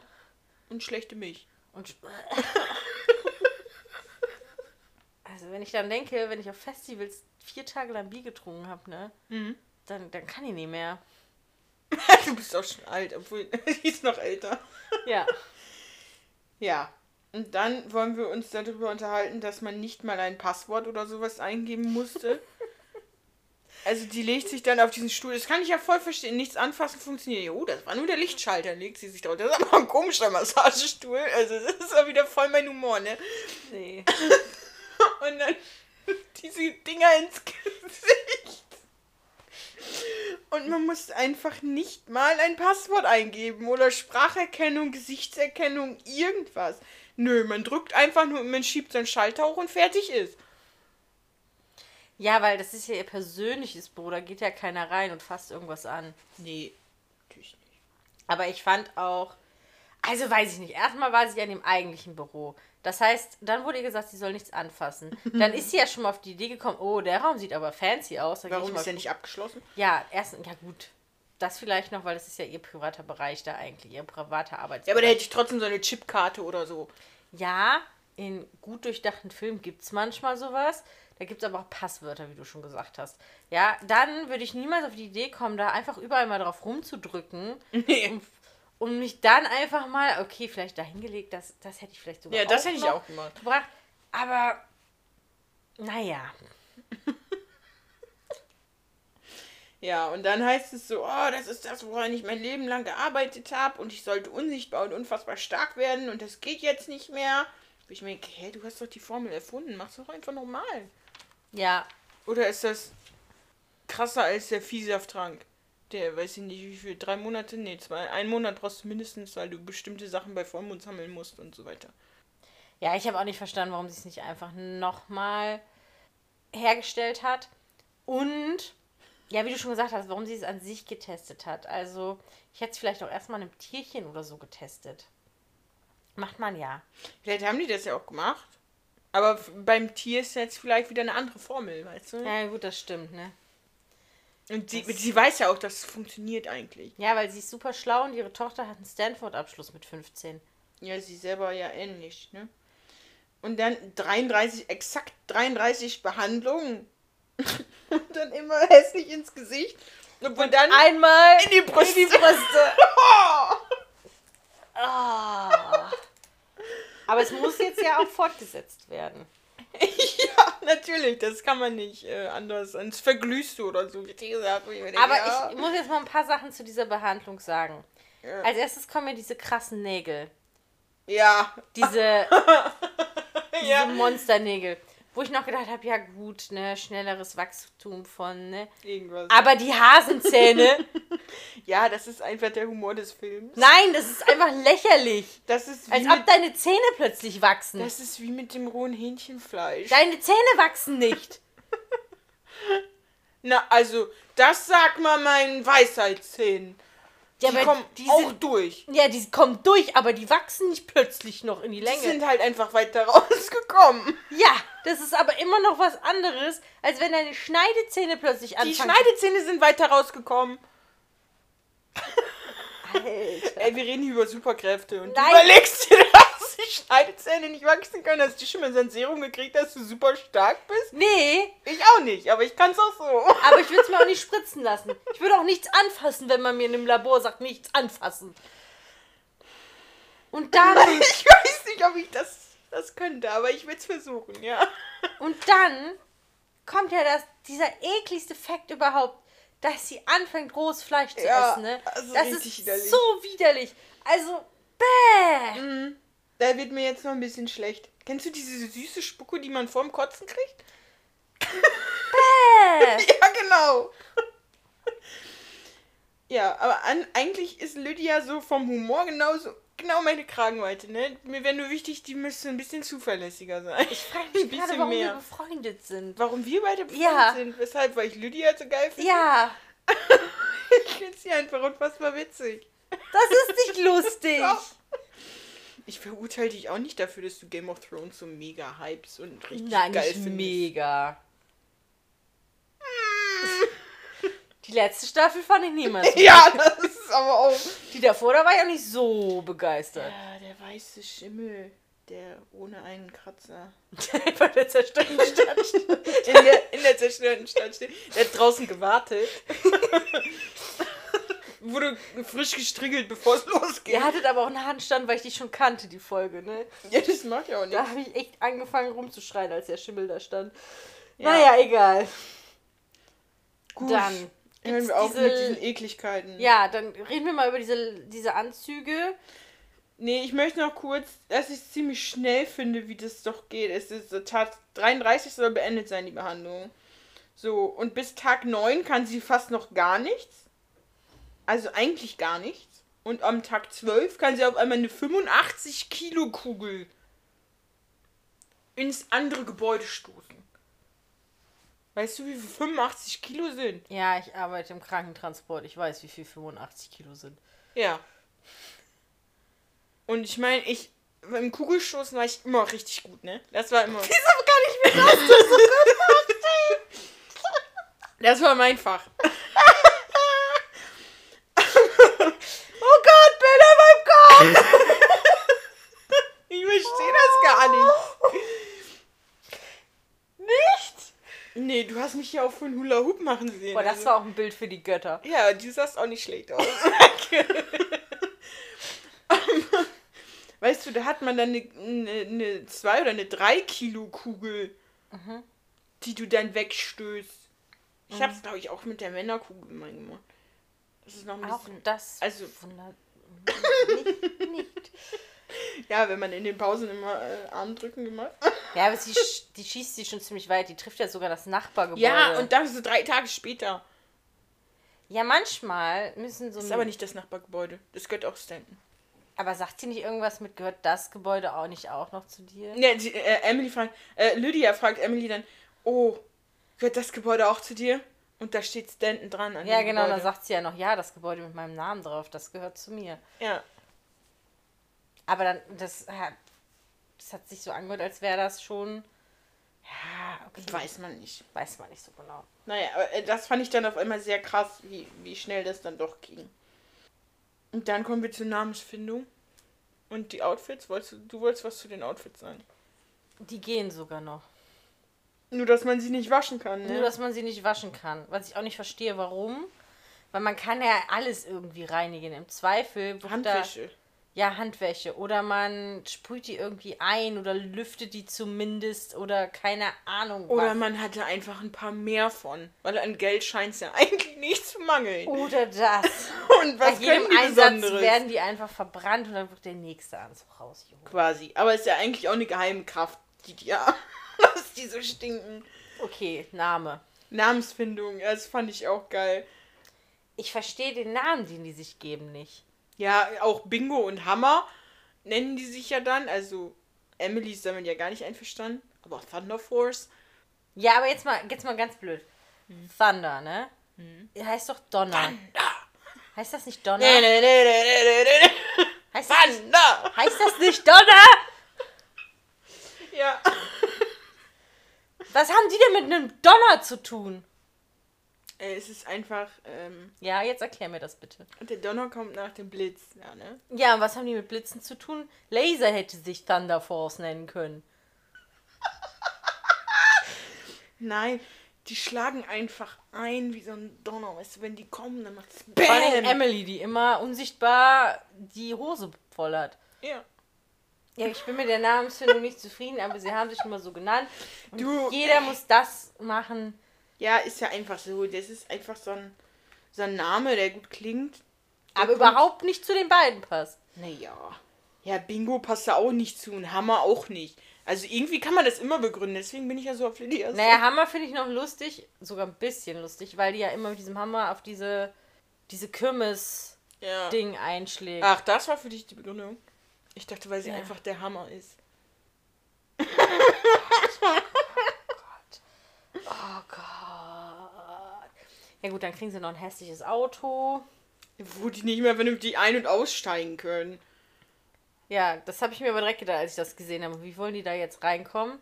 A: Und schlechte Milch.
B: Und. also, wenn ich dann denke, wenn ich auf Festivals vier Tage lang Bier getrunken habe, ne?
A: Mhm.
B: Dann, dann kann ich nicht mehr.
A: du bist auch schon alt, obwohl die ist noch älter.
B: Ja.
A: Ja. Und dann wollen wir uns darüber unterhalten, dass man nicht mal ein Passwort oder sowas eingeben musste. Also die legt sich dann auf diesen Stuhl. Das kann ich ja voll verstehen. Nichts anfassen funktioniert. Oh, das war nur der Lichtschalter. Legt sie sich drauf. Das ist aber ein komischer Massagestuhl. Also das ist auch wieder voll mein Humor, ne?
B: Nee.
A: Und dann diese Dinger ins Gesicht. Und man muss einfach nicht mal ein Passwort eingeben oder Spracherkennung, Gesichtserkennung, irgendwas. Nö, man drückt einfach nur, man schiebt seinen Schalter hoch und fertig ist.
B: Ja, weil das ist ja ihr persönliches Büro, da geht ja keiner rein und fasst irgendwas an.
A: Nee, natürlich nicht.
B: Aber ich fand auch, also weiß ich nicht, erstmal war sie ja in dem eigentlichen Büro. Das heißt, dann wurde ihr gesagt, sie soll nichts anfassen. Dann ist sie ja schon mal auf die Idee gekommen, oh, der Raum sieht aber fancy aus. Da
A: Warum ist der nicht abgeschlossen?
B: Ja, erstens, ja gut. Das vielleicht noch, weil das ist ja ihr privater Bereich da eigentlich, ihr privater
A: Ja,
B: Arbeitsbereich.
A: aber da hätte ich trotzdem so eine Chipkarte oder so.
B: Ja, in gut durchdachten Filmen gibt es manchmal sowas. Da gibt es aber auch Passwörter, wie du schon gesagt hast. Ja, dann würde ich niemals auf die Idee kommen, da einfach überall mal drauf rumzudrücken.
A: Nee.
B: Und, und mich dann einfach mal, okay, vielleicht dahingelegt, das, das hätte ich vielleicht sogar
A: Ja, das hätte ich auch gemacht.
B: gebracht. Aber, naja.
A: Ja, und dann heißt es so, oh, das ist das, woran ich mein Leben lang gearbeitet habe und ich sollte unsichtbar und unfassbar stark werden und das geht jetzt nicht mehr. Wo ich mir denke, hä, du hast doch die Formel erfunden, mach's doch einfach normal.
B: Ja,
A: Oder ist das krasser als der Viehsafttrank? Der, weiß ich nicht, wie viel, drei Monate? Nee, zwei, einen Monat brauchst du mindestens, weil du bestimmte Sachen bei Vollmond sammeln musst und so weiter.
B: Ja, ich habe auch nicht verstanden, warum sie es nicht einfach nochmal hergestellt hat. Und, ja, wie du schon gesagt hast, warum sie es an sich getestet hat. Also, ich hätte es vielleicht auch erstmal einem Tierchen oder so getestet. Macht man ja.
A: Vielleicht haben die das ja auch gemacht. Aber beim Tier ist jetzt vielleicht wieder eine andere Formel, weißt du?
B: Ja, gut, das stimmt, ne?
A: Und sie,
B: Das-
A: sie weiß ja auch, dass es funktioniert eigentlich.
B: Ja, weil sie ist super schlau und ihre Tochter hat einen Stanford-Abschluss mit 15.
A: Ja, sie selber ja ähnlich, ne? Und dann 33, exakt 33 Behandlungen. und dann immer hässlich ins Gesicht. Und dann
B: Einmal
A: in die Brüste.
B: in die Brüste.
A: Oh!
B: Aber es muss jetzt ja auch fortgesetzt werden.
A: ja, natürlich, das kann man nicht äh, anders. Sonst verglühst du oder so, wie gesagt. ich denke,
B: Aber
A: ja,
B: ich muss jetzt mal ein paar Sachen zu dieser Behandlung sagen.
A: Ja.
B: Als erstes kommen mir diese krassen Nägel.
A: Ja,
B: Diese, diese
A: ja.
B: Monsternägel. Wo ich noch gedacht habe, ja gut, ne, schnelleres Wachstum von, ne.
A: Irgendwas.
B: Aber die Hasenzähne,
A: ja, das ist einfach der Humor des Films.
B: nein, das ist einfach lächerlich.
A: Das ist wie,
B: Als ob
A: mit,
B: deine Zähne plötzlich wachsen.
A: das ist wie mit dem rohen Hähnchenfleisch.
B: Deine Zähne wachsen nicht.
A: Na, also, das sagt mal meinen Weisheitszähnen.
B: Ja,
A: die kommen
B: die
A: auch
B: sind-
A: durch.
B: Ja, die kommen durch, aber die wachsen nicht plötzlich noch in die
A: Die
B: Länge.
A: sind halt einfach weiter rausgekommen.
B: ja, das ist aber immer noch was anderes, als wenn deine Schneidezähne plötzlich
A: Die
B: anfangen.
A: Schneidezähne sind weiter rausgekommen.
B: Alter.
A: Ey, wir reden hier über Superkräfte und
B: Nein.
A: du überlegst dir, die Schneidezähne nicht wachsen können. Hast du schon mal so ein Serum gekriegt, dass du super stark bist?
B: Nee,
A: Ich auch nicht, aber ich kann es auch so.
B: aber ich würde es mir auch nicht spritzen lassen. Ich würde auch nichts anfassen, wenn man mir in einem Labor sagt, nichts anfassen. Und dann,
A: Ich weiß nicht, ob ich das, das könnte, aber ich will es versuchen, ja.
B: und dann kommt ja das, dieser ekligste Fakt überhaupt, dass sie anfängt, rohes Fleisch zu
A: Ja,
B: essen. Ne?
A: also
B: das ist
A: widerlich.
B: so widerlich. Also, bäh.
A: Mhm. Da wird mir jetzt noch ein bisschen schlecht. Kennst du diese süße Spucke, die man vorm Kotzen kriegt?
B: Bäh.
A: Ja, genau. Ja, aber an, eigentlich ist Lydia so vom Humor genauso, genau meine Kragenweite, ne? Mir wäre nur wichtig, die müsste ein bisschen zuverlässiger sein.
B: Ich frage mich gerade, warum
A: mehr.
B: wir befreundet sind.
A: Warum wir beide befreundet
B: Ja.
A: sind? Weshalb? Weil ich Lydia so geil finde?
B: Ja,
A: Ich finde sie einfach unfassbar witzig.
B: das ist nicht lustig.
A: Doch. Ich verurteile dich auch nicht dafür, dass du Game of Thrones so mega hypes und richtig
B: Nein,
A: geil
B: nicht
A: findest.
B: mega. Die letzte Staffel fand ich niemals.
A: Ja, das ist aber auch.
B: Die davor, da war ich auch nicht so begeistert.
A: Ja, der weiße Schimmel, der ohne einen Kratzer.
B: Bei der zerstörten Stadt.
A: In der, in der zerstörten Stadt steht. Der hat draußen gewartet. Wurde frisch gestriegelt, bevor es losgeht.
B: Ihr hattet aber auch einen Handstand, weil ich die schon kannte, die Folge, ne?
A: Ja, das macht ja auch
B: Da
A: nicht.
B: habe ich echt angefangen rumzuschreien, als der Schimmel da stand.
A: Ja.
B: Naja, egal.
A: Gut.
B: Dann
A: Hören wir auf
B: diese-
A: mit diesen Ekligkeiten.
B: Ja, dann reden wir mal über diese, diese Anzüge.
A: Nee, ich möchte noch kurz, dass ich es ziemlich schnell finde, wie das doch geht. Es ist so Tag 33 soll beendet sein, die Behandlung. So, und bis Tag 9 kann sie fast noch gar nichts. Also eigentlich gar nichts. Und am Tag 12 kann sie auf einmal eine 85 Kilo Kugel ins andere Gebäude stoßen. Weißt du, wie viel 85 Kilo sind?
B: Ja, ich arbeite im Krankentransport. Ich weiß, wie viel 85 Kilo sind.
A: Ja. Und ich meine, ich beim Kugelstoßen war ich immer richtig gut, ne? Das war immer.
B: Wieso kann ich mir das so gut vorstellen?
A: Das war mein Fach.
B: Oh Gott, Bilder in meinem Kopf!
A: Ich verstehe das gar nicht.
B: Nicht?
A: Nee, du hast mich hier auch für einen Hula Hoop machen sehen.
B: Boah, das
A: also.
B: war auch ein Bild für die Götter.
A: Ja, du sahst auch nicht schlecht aus. weißt du, da hat man dann eine, eine, eine 2 oder eine 3 Kilo Kugel,
B: Mhm.
A: die du dann wegstößt. Ich hab's, glaube ich, auch mit der Männerkugel mal gemacht. Das ist noch ein
B: Auch
A: bisschen.
B: das
A: also-
B: wundert nicht, nicht.
A: Ja, wenn man in den Pausen immer äh, Armdrücken gemacht
B: Ja, aber sie, sch- die schießt sie schon ziemlich weit. Die trifft ja sogar das Nachbargebäude.
A: Ja, und dann so drei Tage später.
B: Ja, manchmal müssen so.
A: Das ist aber nicht das Nachbargebäude. Das gehört auch Stanton.
B: Aber sagt sie nicht irgendwas mit, gehört das Gebäude auch nicht auch noch zu dir?
A: Ja, die, äh, Emily fragt, äh, Lydia fragt Emily dann, oh, gehört das Gebäude auch zu dir? Und da steht Stanton dran an
B: Ja, genau,
A: Gebäude.
B: dann sagt sie ja noch, ja, das Gebäude mit meinem Namen drauf, das gehört zu mir.
A: Ja,
B: Aber dann, das, hat- das hat sich so angehört, als wäre das schon. Ja, okay.
A: weiß man nicht.
B: Weiß man nicht so genau.
A: Naja, aber äh, das fand ich dann auf einmal sehr krass, wie, wie schnell das dann doch ging. Und dann kommen wir zur Namensfindung. Und die Outfits, wolltest du, du wolltest was zu den Outfits sagen?
B: Die gehen sogar noch.
A: Nur, dass man sie nicht waschen kann, ne?
B: Nur, dass man sie nicht waschen kann. Was ich auch nicht verstehe, warum. Weil man kann ja alles irgendwie reinigen. Im Zweifel
A: Handwäsche.
B: Da, ja, Handwäsche. Oder man sprüht die irgendwie ein oder lüftet die zumindest oder keine Ahnung
A: Oder
B: was.
A: man hatte einfach ein paar mehr von. Weil an Geld scheint es ja eigentlich nicht zu mangeln.
B: Oder das.
A: Und
B: Bei
A: was
B: jedem
A: können die
B: Einsatz
A: Besonderes?
B: werden die einfach verbrannt und dann wird der nächste Anzug rausgeholt.
A: Quasi. Aber ist ja eigentlich auch eine Geheimkraft, die die ja, dass die so stinken.
B: Okay, Name.
A: Namensfindung, das fand ich auch geil.
B: Ich verstehe den Namen, den die sich geben, nicht.
A: Ja, auch Bingo und Hammer nennen die sich ja dann. Also, Emily ist damit ja gar nicht einverstanden. Aber Thunder Force.
B: Ja, aber jetzt mal, jetzt mal ganz blöd. Thunder, ne?
A: Mhm.
B: Heißt doch Donner.
A: Thunder.
B: Heißt das nicht Donner?
A: Nee, nee, nee, nee, nee, nee, nee.
B: Heißt, das nicht,
A: Thunder.
B: heißt das nicht Donner?
A: Ja.
B: Was haben die denn mit einem Donner zu tun?
A: Es ist einfach, ähm,
B: Ja, jetzt erklär mir das bitte.
A: der Donner kommt nach dem Blitz, ja, ne?
B: Ja, und was haben die mit Blitzen zu tun? Laser hätte sich Thunder Force nennen können.
A: Nein, die schlagen einfach ein wie so ein Donner. Weißt du, wenn die kommen, dann macht's
B: Vor allem
A: BAM.
B: Emily, die immer unsichtbar die Hose voll hat.
A: Ja.
B: Ja, ich bin mit der Namensfindung nicht zufrieden, aber sie haben sich immer so genannt. Und
A: Du-
B: jeder muss das machen.
A: Ja, ist ja einfach so. Das ist einfach so ein, so ein Name, der gut klingt. Der
B: Aber überhaupt nicht zu den beiden passt.
A: Naja. Ja, Bingo passt da auch nicht zu und Hammer auch nicht. Also irgendwie kann man das immer begründen, deswegen bin ich ja so auf Lydias.
B: Naja, Hammer finde ich noch lustig, sogar ein bisschen lustig, weil die ja immer mit diesem Hammer auf diese, diese Kirmes-Ding
A: ja.
B: einschlägt.
A: Ach, das war für dich die Begründung. Ich dachte, weil sie
B: Ja.
A: einfach der Hammer ist.
B: Oh Gott. Ja gut, dann kriegen sie noch ein hässliches Auto.
A: Wo die nicht mehr vernünftig ein- und aussteigen können.
B: Ja, das habe ich mir aber direkt gedacht, als ich das gesehen habe. Wie wollen die da jetzt reinkommen?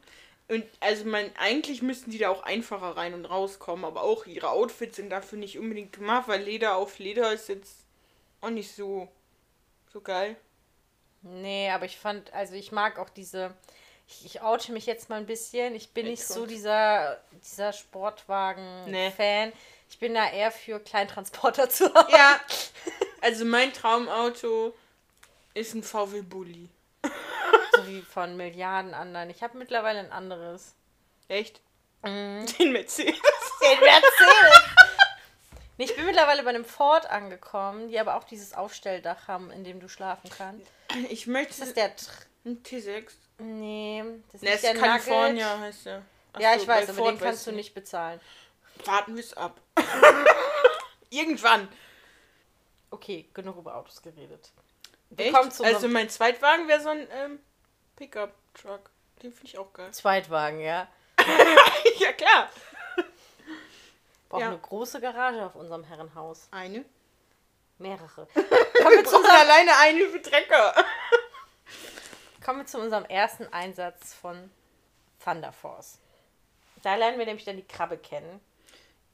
A: Und also man, eigentlich müssten die da auch einfacher rein und rauskommen, aber auch ihre Outfits sind dafür nicht unbedingt gemacht, weil Leder auf Leder ist jetzt auch nicht so, so geil.
B: Nee, aber ich fand, also ich mag auch diese. Ich, ich oute mich jetzt mal ein bisschen. Ich bin
A: Ja,
B: nicht so dieser, dieser Sportwagen-Fan.
A: Nee.
B: Ich bin da eher für Kleintransporter zu haben.
A: Ja, also mein Traumauto ist ein VW Bulli.
B: So wie von Milliarden anderen. Ich habe mittlerweile ein anderes.
A: Echt?
B: Mhm.
A: Den Mercedes.
B: Den Mercedes! Nee, ich bin mittlerweile bei einem Ford angekommen, die aber auch dieses Aufstelldach haben, in dem du schlafen kannst.
A: Ich möchte
B: Ist das der. Tr
A: ein T6.
B: nee, das ist
A: Ne,
B: nicht
A: ist
B: der
A: California
B: Nugget.
A: heißt der. Ach
B: Ja,
A: so,
B: ich weiß, aber
A: Ford
B: den kannst du nicht bezahlen.
A: Warten wir es ab. Irgendwann.
B: Okay, genug über Autos geredet.
A: Echt? Also mein Zweitwagen wäre so ein ähm, Pickup-Truck. Den finde ich auch geil.
B: Zweitwagen, ja.
A: ja, klar.
B: Brauchen
A: Ja.
B: eine große Garage auf unserem Herrenhaus.
A: Eine.
B: Mehrere. Kommen wir, zu unserem,
A: alleine eine für Trecker.
B: kommen wir zu unserem ersten Einsatz von Thunder Force. Da lernen wir nämlich dann die Krabbe kennen.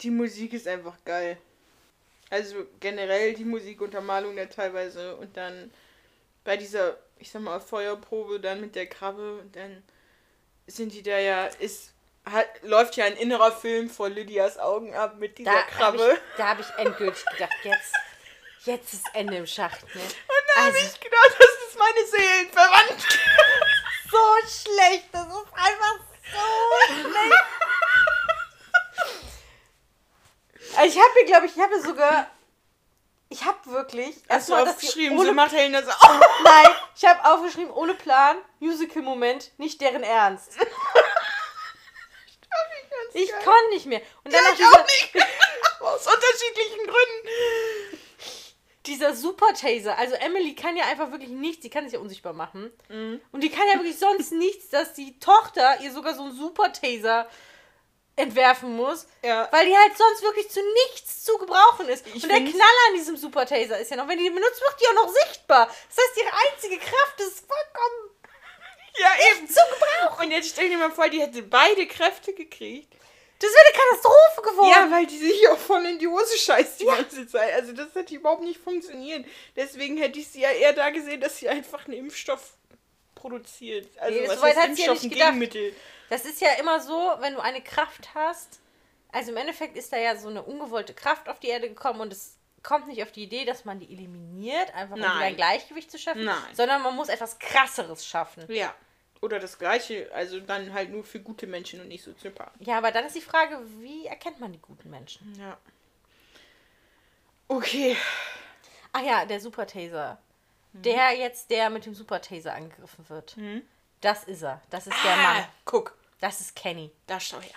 A: Die Musik ist einfach geil. Also generell die Musikuntermalung da teilweise und dann bei dieser, ich sag mal, Feuerprobe dann mit der Krabbe und dann sind die da ja, ist, hat, läuft ja ein innerer Film vor Lydias Augen ab mit dieser
B: Da habe
A: Krabbe.
B: ich, da hab ich endgültig gedacht, jetzt, jetzt ist Ende im Schacht. Ne?
A: Und da habe
B: Also-
A: ich gedacht, das ist meine Seelenverwandte.
B: so schlecht. Das ist einfach so schlecht. Also ich habe mir, glaube ich, ich habe sogar. Ich habe wirklich.
A: Hast du aufgeschrieben,
B: ohne,
A: so macht Helena so. Oh.
B: Nein, ich habe aufgeschrieben, ohne Plan, Musical-Moment, nicht deren Ernst. Ich konnte nicht mehr. Und dann
A: Ja, ich auch nicht. Aus unterschiedlichen Gründen.
B: dieser Super-Taser. Also Emily kann ja einfach wirklich nichts. Sie kann sich ja unsichtbar machen.
A: Mhm.
B: Und die kann ja wirklich sonst nichts, dass die Tochter ihr sogar so einen Super-Taser entwerfen muss.
A: Ja.
B: Weil die halt sonst wirklich zu nichts zu gebrauchen ist.
A: Ich
B: und der Knaller an diesem Super-Taser ist ja noch, wenn die den benutzt, wird die auch noch sichtbar. Das heißt, ihre einzige Kraft ist vollkommen
A: Ja, eben. Zu gebrauchen. Und jetzt stell dir mal vor, die hätte beide Kräfte gekriegt.
B: Das wäre eine Katastrophe geworden.
A: Ja, weil die sich auch voll in die Hose scheißt die ganze Zeit. Also das hätte überhaupt nicht funktionieren. Deswegen hätte ich sie ja eher da gesehen, dass sie einfach einen Impfstoff produziert. Also
B: Nee,
A: was
B: so weit
A: heißt
B: hat sie ja
A: Impfstoff,
B: gedacht.
A: Gegenmittel.
B: Das ist ja immer so, wenn du eine Kraft hast. Also im Endeffekt ist da ja so eine ungewollte Kraft auf die Erde gekommen und es kommt nicht auf die Idee, dass man die eliminiert, einfach um
A: Nein.
B: wieder ein Gleichgewicht zu schaffen,
A: Nein.
B: sondern man muss etwas krasseres schaffen.
A: Ja. Oder das gleiche, also dann halt nur für gute Menschen und nicht Soziopathen.
B: Ja, aber dann ist die Frage, wie erkennt man die guten Menschen?
A: Ja. Okay.
B: Ach ja, der Super Taser. Der jetzt, der mit dem Super Taser angegriffen wird. Das ist er. Das ist der Mann.
A: Ah, guck,
B: Das ist Kenny.
A: da schau her.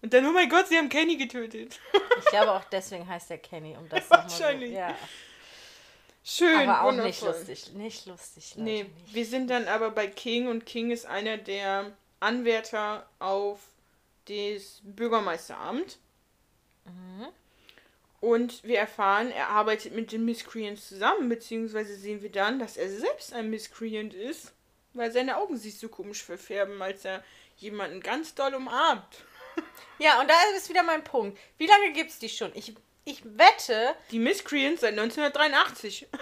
A: Und dann, oh mein Gott, sie haben Kenny getötet.
B: Ich glaube auch deswegen heißt er Kenny, um das nochmal so.
A: Wahrscheinlich.
B: Ja.
A: Schön,
B: Aber auch nicht
A: wundervoll.
B: lustig. Nicht lustig, Leute.
A: Nee,
B: nicht.
A: wir sind dann aber bei King und King ist einer der Anwärter auf das Bürgermeisteramt.
B: Mhm.
A: Und wir erfahren, er arbeitet mit den Miscreants zusammen, beziehungsweise sehen wir dann, dass er selbst ein Miscreant ist, weil seine Augen sich so komisch verfärben, als er jemanden ganz doll umarmt.
B: Ja, und da ist wieder mein Punkt. Wie lange gibt es die schon? Ich, ich wette,
A: Die Miscreants seit 1983.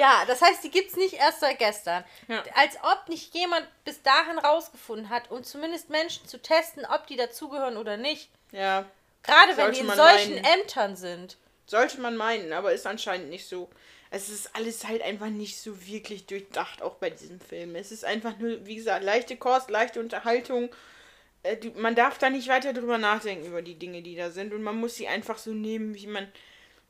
B: ja, das heißt, die gibt es nicht erst seit gestern.
A: Ja.
B: Als ob nicht jemand bis dahin rausgefunden hat, um zumindest Menschen zu testen, ob die dazugehören oder nicht.
A: Ja,
B: Gerade wenn die in solchen
A: meinen.
B: Ämtern sind.
A: Sollte man meinen, aber ist anscheinend nicht so. Es ist alles halt einfach nicht so wirklich durchdacht, auch bei diesem Film. Es ist einfach nur, wie gesagt, leichte Kost, leichte Unterhaltung. Äh, man darf da nicht weiter drüber nachdenken über die Dinge, die da sind. Und man muss sie einfach so nehmen, wie man,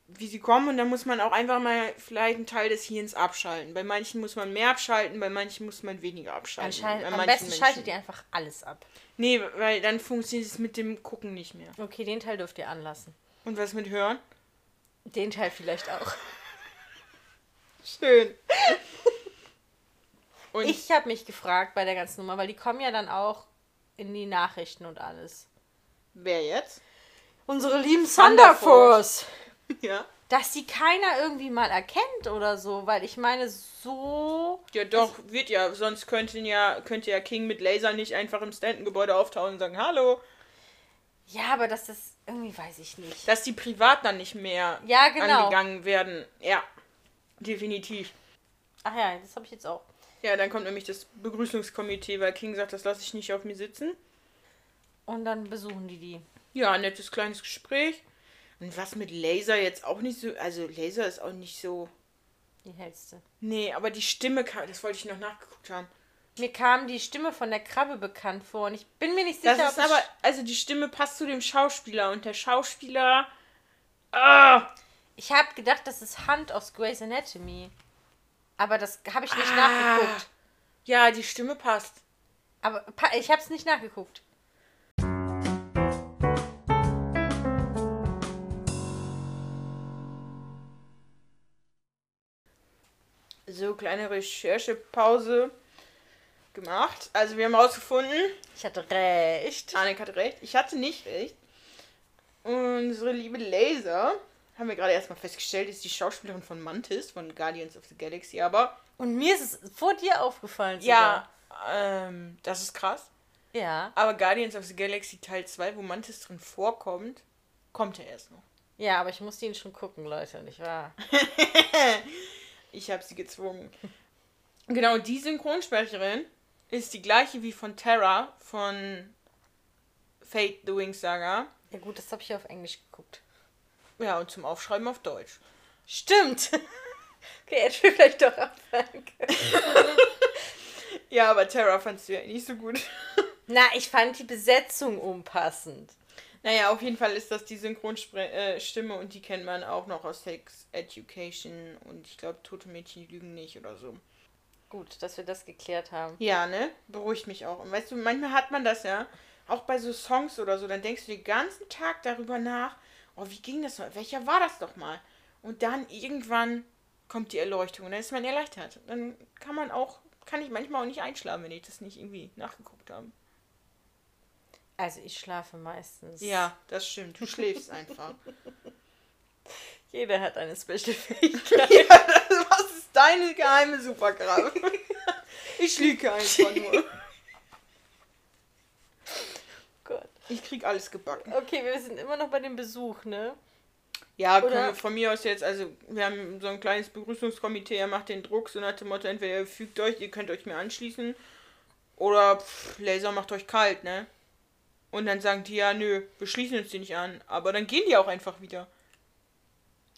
A: wie sie kommen. Und dann muss man auch einfach mal vielleicht einen Teil des Hirns abschalten. Bei manchen muss man mehr abschalten, bei manchen muss man weniger abschalten.
B: Anscheinend,
A: bei
B: am besten
A: Menschen.
B: schaltet ihr einfach alles ab.
A: Nee, weil dann funktioniert es mit dem Gucken nicht mehr.
B: Okay, den Teil dürft ihr anlassen.
A: Und was mit Hören?
B: Den Teil vielleicht auch.
A: Schön. Und
B: Ich habe mich gefragt bei der ganzen Nummer, weil die kommen ja dann auch in die Nachrichten und alles.
A: wer jetzt?
B: Unsere lieben
A: Thunder
B: Thunder Force.
A: Ja.
B: Dass die keiner irgendwie mal erkennt oder so, weil ich meine, so.
A: Ja, doch, wird ja. Sonst könnten ja, könnte ja King mit Laser nicht einfach im Stanton-Gebäude auftauchen und sagen, hallo.
B: Ja, aber dass das irgendwie weiß ich nicht.
A: Dass die privat dann nicht mehr
B: Ja, genau.
A: angegangen werden. Ja, definitiv.
B: Ach ja, das habe ich jetzt auch.
A: Ja, dann kommt nämlich das Begrüßungskomitee, weil King sagt, das lasse ich nicht auf mir sitzen.
B: Und dann besuchen die die.
A: Ja, nettes kleines Gespräch. Und was mit Laser jetzt auch nicht so, also Laser ist auch nicht so.
B: Die hellste.
A: Nee, aber die Stimme kam, das wollte ich noch nachgeguckt haben.
B: Mir kam die Stimme von der Krabbe bekannt vor und ich bin mir nicht sicher,
A: Das ist
B: ob
A: aber, also die Stimme passt zu dem Schauspieler und der Schauspieler. Ah!
B: ich, habe gedacht, das ist Hunt aus Grey's Anatomy. Aber das habe ich nicht
A: Ah.
B: nachgeguckt.
A: Ja, die Stimme passt.
B: Aber ich habe es nicht nachgeguckt.
A: So kleine Recherchepause gemacht. Also wir haben rausgefunden,
B: Ich hatte recht.
A: Anik hatte recht, ich hatte nicht recht. Unsere liebe Laser, haben wir gerade erstmal festgestellt, ist die Schauspielerin von Mantis, von Guardians of the Galaxy, aber
B: Und mir ist es vor dir aufgefallen.
A: ja, ähm, das ist krass.
B: sogar. Ja.
A: Aber Guardians of the Galaxy Teil 2, wo Mantis drin vorkommt, kommt er erst noch.
B: Ja, aber ich musste ihn schon gucken, Leute, nicht wahr?
A: Ich habe sie gezwungen. Genau, die Synchronsprecherin ist die gleiche wie von Terra von Fate the Wings Saga.
B: Ja gut, das habe ich auf Englisch geguckt.
A: Ja, und zum Aufschreiben auf Deutsch.
B: Stimmt. okay, jetzt will vielleicht doch anfangen.
A: Ja, aber Terra fandst du ja nicht so gut.
B: Na, ich fand die Besetzung unpassend.
A: Naja, auf jeden Fall ist das die Synchronstimme äh, und die kennt man auch noch aus Sex Education und ich glaube, Tote Mädchen lügen nicht oder so.
B: Gut, dass wir das geklärt haben.
A: Ja, ne? Beruhigt mich auch. Und weißt du, manchmal hat man das ja, auch bei so Songs oder so, dann denkst du den ganzen Tag darüber nach, oh, wie ging das noch? Welcher war das doch mal? Und dann irgendwann kommt die Erleuchtung und dann ist man erleichtert. Dann kann man auch, kann ich manchmal auch nicht einschlafen, wenn ich das nicht irgendwie nachgeguckt habe.
B: Also ich schlafe meistens.
A: Ja, das stimmt. Du schläfst einfach.
B: Jeder hat eine Special-Fähigkeit.
A: ja, was ist deine geheime Superkraft? Ich liege einfach nur.
B: Gott.
A: Ich krieg alles gebacken.
B: Okay, wir sind immer noch bei dem Besuch, ne?
A: Ja, wir von mir aus jetzt, also wir haben so ein kleines Begrüßungskomitee, er macht den Druck, so nach dem Motto, entweder ihr fügt euch, ihr könnt euch mir anschließen, oder pff, Laser macht euch kalt, ne? Und dann sagen die, ja, nö, wir schließen uns die nicht an. Aber dann gehen die auch einfach wieder.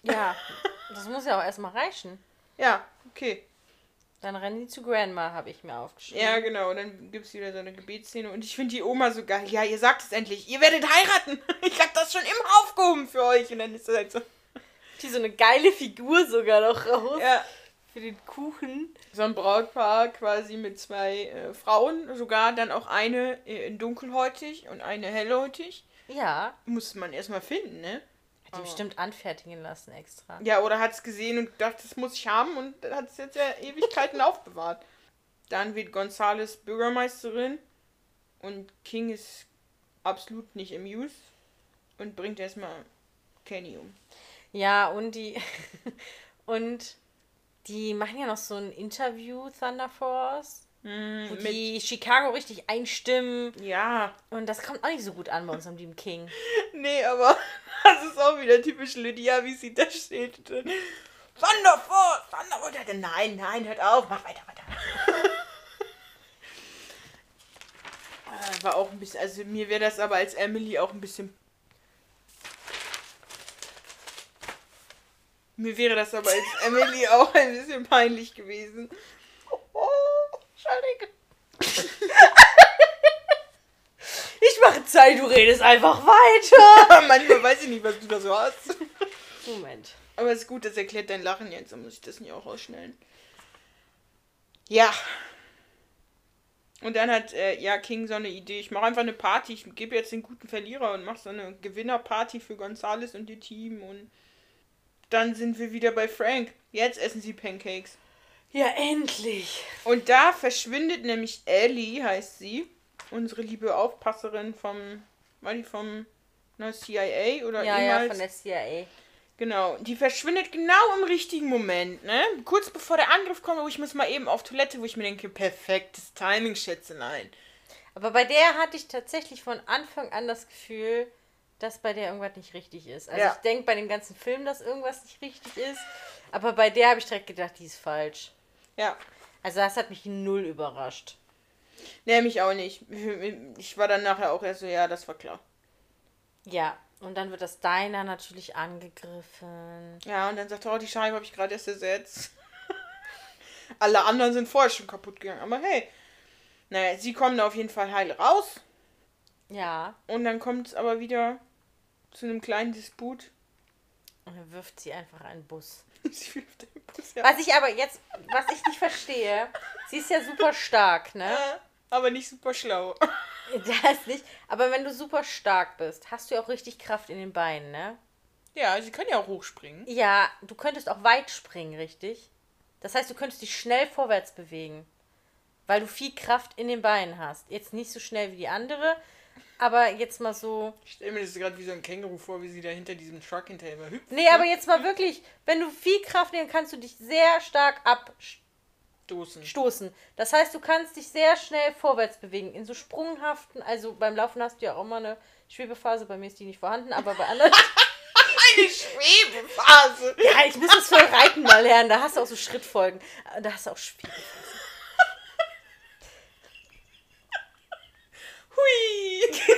B: Ja, das muss ja auch erstmal reichen.
A: Ja, okay.
B: Dann rennen die zu Grandma, habe ich mir aufgeschrieben.
A: Ja, genau. Und dann gibt's wieder so eine Gebetsszene. Und ich finde die Oma so geil. Ja, ihr sagt es endlich. Ihr werdet heiraten. Ich hab das schon immer aufgehoben für euch. Und dann ist das halt so.
B: Die so eine geile Figur sogar noch raus.
A: Ja.
B: Für den Kuchen.
A: So ein Brautpaar quasi mit zwei äh, Frauen. Sogar dann auch eine äh, in dunkelhäutig und eine hellhäutig.
B: Ja.
A: Musste man erstmal finden, ne?
B: Hat die
A: Aber-
B: bestimmt anfertigen lassen extra.
A: Ja, oder hat es gesehen und gedacht, das muss ich haben und hat es jetzt ja Ewigkeiten aufbewahrt. Dann wird Gonzales Bürgermeisterin und King ist absolut nicht amused und bringt erstmal Kenny um.
B: Ja, und die. und die machen ja noch so ein Interview, Thunder Force. Wo
A: mit,
B: die Chicago richtig einstimmen.
A: ja,
B: Und das kommt auch nicht so gut an bei unserem lieben King.
A: nee, aber das ist auch wieder typisch Lydia, wie sie da steht. Thunderforce, Thunderforce. Nein, nein, hört auf, mach weiter, weiter. Äh, War auch ein bisschen, also mir wäre das aber als Emily auch ein bisschen. Mir wäre das aber als Emily auch ein bisschen peinlich gewesen. Oh, Entschuldige.
B: Ich mache Zeit, du redest einfach weiter.
A: Manchmal weiß ich nicht, was du da so hast.
B: Moment.
A: Aber es ist gut, das erklärt dein Lachen jetzt, dann muss ich das nicht auch rausschneiden. Ja. Und dann hat äh, ja King so eine Idee, ich mache einfach eine Party, ich gebe jetzt den guten Verlierer und mache so eine Gewinnerparty für Gonzales und ihr Team und dann sind wir wieder bei Frank. Jetzt essen sie Pancakes.
B: Ja, endlich.
A: Und da verschwindet nämlich Ellie, heißt sie, unsere liebe Aufpasserin vom, war die vom na, CIA oder
B: Ja, ja, von der CIA.
A: Genau, die verschwindet genau im richtigen Moment, ne? Kurz bevor der Angriff kommt, wo ich muss mal eben auf Toilette, wo ich mir denke, perfektes Timing, Schätzelein.
B: Aber bei der hatte ich tatsächlich von Anfang an das Gefühl, dass bei der irgendwas nicht richtig ist. Also
A: Ja.
B: ich denke bei dem ganzen Film, dass irgendwas nicht richtig ist. Aber bei der habe ich direkt gedacht, die ist falsch.
A: Ja,
B: Also das hat mich null überrascht.
A: ne, mich auch nicht. Ich war dann nachher auch erst so, ja, das war klar.
B: Ja, und dann wird das Diner natürlich angegriffen.
A: Ja, und dann sagt er, oh, die Scheibe habe ich gerade erst ersetzt. Alle anderen sind vorher schon kaputt gegangen, aber hey. Naja, sie kommen da auf jeden Fall heil raus.
B: Ja,
A: Und dann kommt es aber wieder zu einem kleinen Disput.
B: und dann wirft sie einfach einen Bus.
A: sie wirft den Bus ja.
B: Was ich aber jetzt, was ich nicht verstehe, sie ist ja super stark, ne?
A: Aber nicht super schlau.
B: Das nicht. Aber wenn du super stark bist, hast du ja auch richtig Kraft in den Beinen, ne?
A: Ja, sie kann ja auch hochspringen.
B: Ja, du könntest auch weit springen, richtig? Das heißt, du könntest dich schnell vorwärts bewegen. Weil du viel Kraft in den Beinen hast. Jetzt nicht so schnell wie die andere, aber jetzt mal so.
A: Ich stelle mir das gerade wie so ein Känguru vor, wie sie da hinter diesem Truck hinterher immer hüpft.
B: Nee, aber jetzt mal wirklich, wenn du viel Kraft nimmst, kannst du dich sehr stark
A: Stoßen.
B: abstoßen. Das heißt, du kannst dich sehr schnell vorwärts bewegen. In so sprunghaften, also beim Laufen hast du ja auch mal eine Schwebephase, bei mir ist die nicht vorhanden, aber bei anderen.
A: Eine Schwebephase.
B: ja, ich muss das für Reiten mal lernen. Da hast du auch so Schrittfolgen. Da hast du auch Schwebephasen.
A: Hui.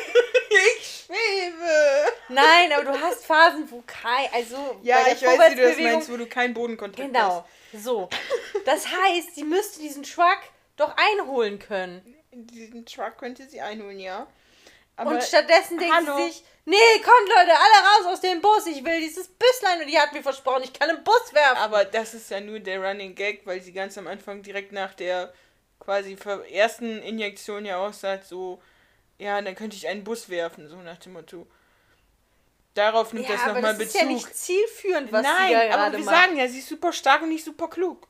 A: Ich schwebe.
B: Nein, aber du hast Phasen, wo kein, also
A: Ja,
B: bei der
A: ich weiß, wie du das meinst, wo du keinen Bodenkontakt
B: Genau, so. Das heißt, sie müsste diesen Truck doch einholen können.
A: hast. Diesen Truck könnte sie einholen, ja. Aber
B: und stattdessen denkt
A: hallo.
B: sie sich, nee, kommt Leute, alle raus aus dem Bus, ich will dieses Büslein und die hat mir versprochen, ich kann einen Bus werfen.
A: Aber das ist ja nur der Running Gag, weil sie ganz am Anfang direkt nach der quasi ersten Injektion ja auch sagt, so, ja, dann könnte ich einen Bus werfen, so nach dem Motto. Darauf nimmt
B: ja,
A: das nochmal
B: das
A: Bezug.
B: ist ja nicht zielführend, was sie
A: Nein,
B: da
A: aber wir
B: macht.
A: sagen ja, sie ist super stark und nicht super klug.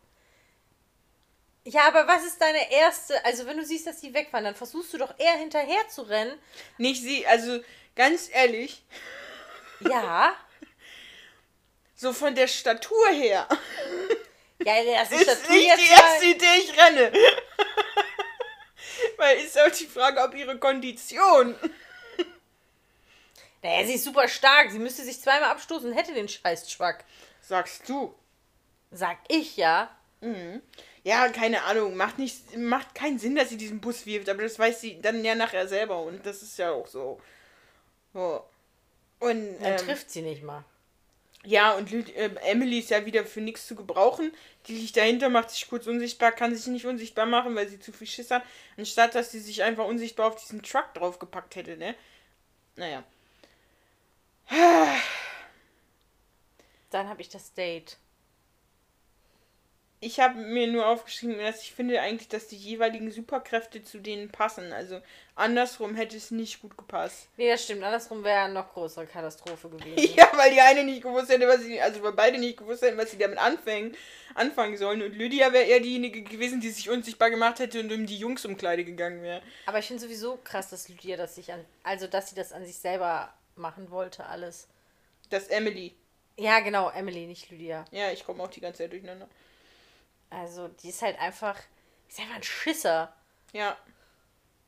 B: Ja, aber was ist deine erste, also wenn du siehst, dass die wegfahren, dann versuchst du doch eher hinterher zu rennen.
A: Nicht sie, also ganz ehrlich,
B: Ja.
A: so von der Statur her
B: Ja, das ist,
A: ist
B: das
A: nicht die erste Idee, ich renne. Weil ist auch die Frage, ob ihre Kondition.
B: Naja, sie ist super stark. Sie müsste sich zweimal abstoßen und hätte den scheiß Truck.
A: Sagst du.
B: Sag ich ja.
A: Mhm. Ja, keine Ahnung. Macht, nicht, macht keinen Sinn, dass sie diesen Bus wirft, aber das weiß sie dann ja nachher selber und das ist ja auch so. so. Und
B: Dann
A: ähm,
B: trifft sie nicht mal.
A: Ja, und Lü- äh, Emily ist ja wieder für nichts zu gebrauchen. Die liegt dahinter, macht sich kurz unsichtbar, kann sich nicht unsichtbar machen, weil sie zu viel Schiss hat. Anstatt dass sie sich einfach unsichtbar auf diesen Truck draufgepackt hätte, ne? Naja.
B: Dann habe ich das Date.
A: Ich habe mir nur aufgeschrieben, dass ich finde eigentlich, dass die jeweiligen Superkräfte zu denen passen. Also andersrum hätte es nicht gut gepasst.
B: Nee, das stimmt. Andersrum wäre eine noch größere Katastrophe gewesen.
A: Ja, weil die eine nicht gewusst hätte, was sie, also weil beide nicht gewusst hätten, was sie damit anfangen, anfangen sollen. Und Lydia wäre eher diejenige gewesen, die sich unsichtbar gemacht hätte und um die Jungsumkleide gegangen wäre.
B: Aber ich finde sowieso krass, dass Lydia das sich an. Also, dass sie das an sich selber machen wollte, alles.
A: Das Emily.
B: Ja, genau, Emily, nicht Lydia.
A: Ja, ich komme auch die ganze Zeit durcheinander.
B: Also, die ist halt einfach. Die ist einfach ein Schisser.
A: Ja.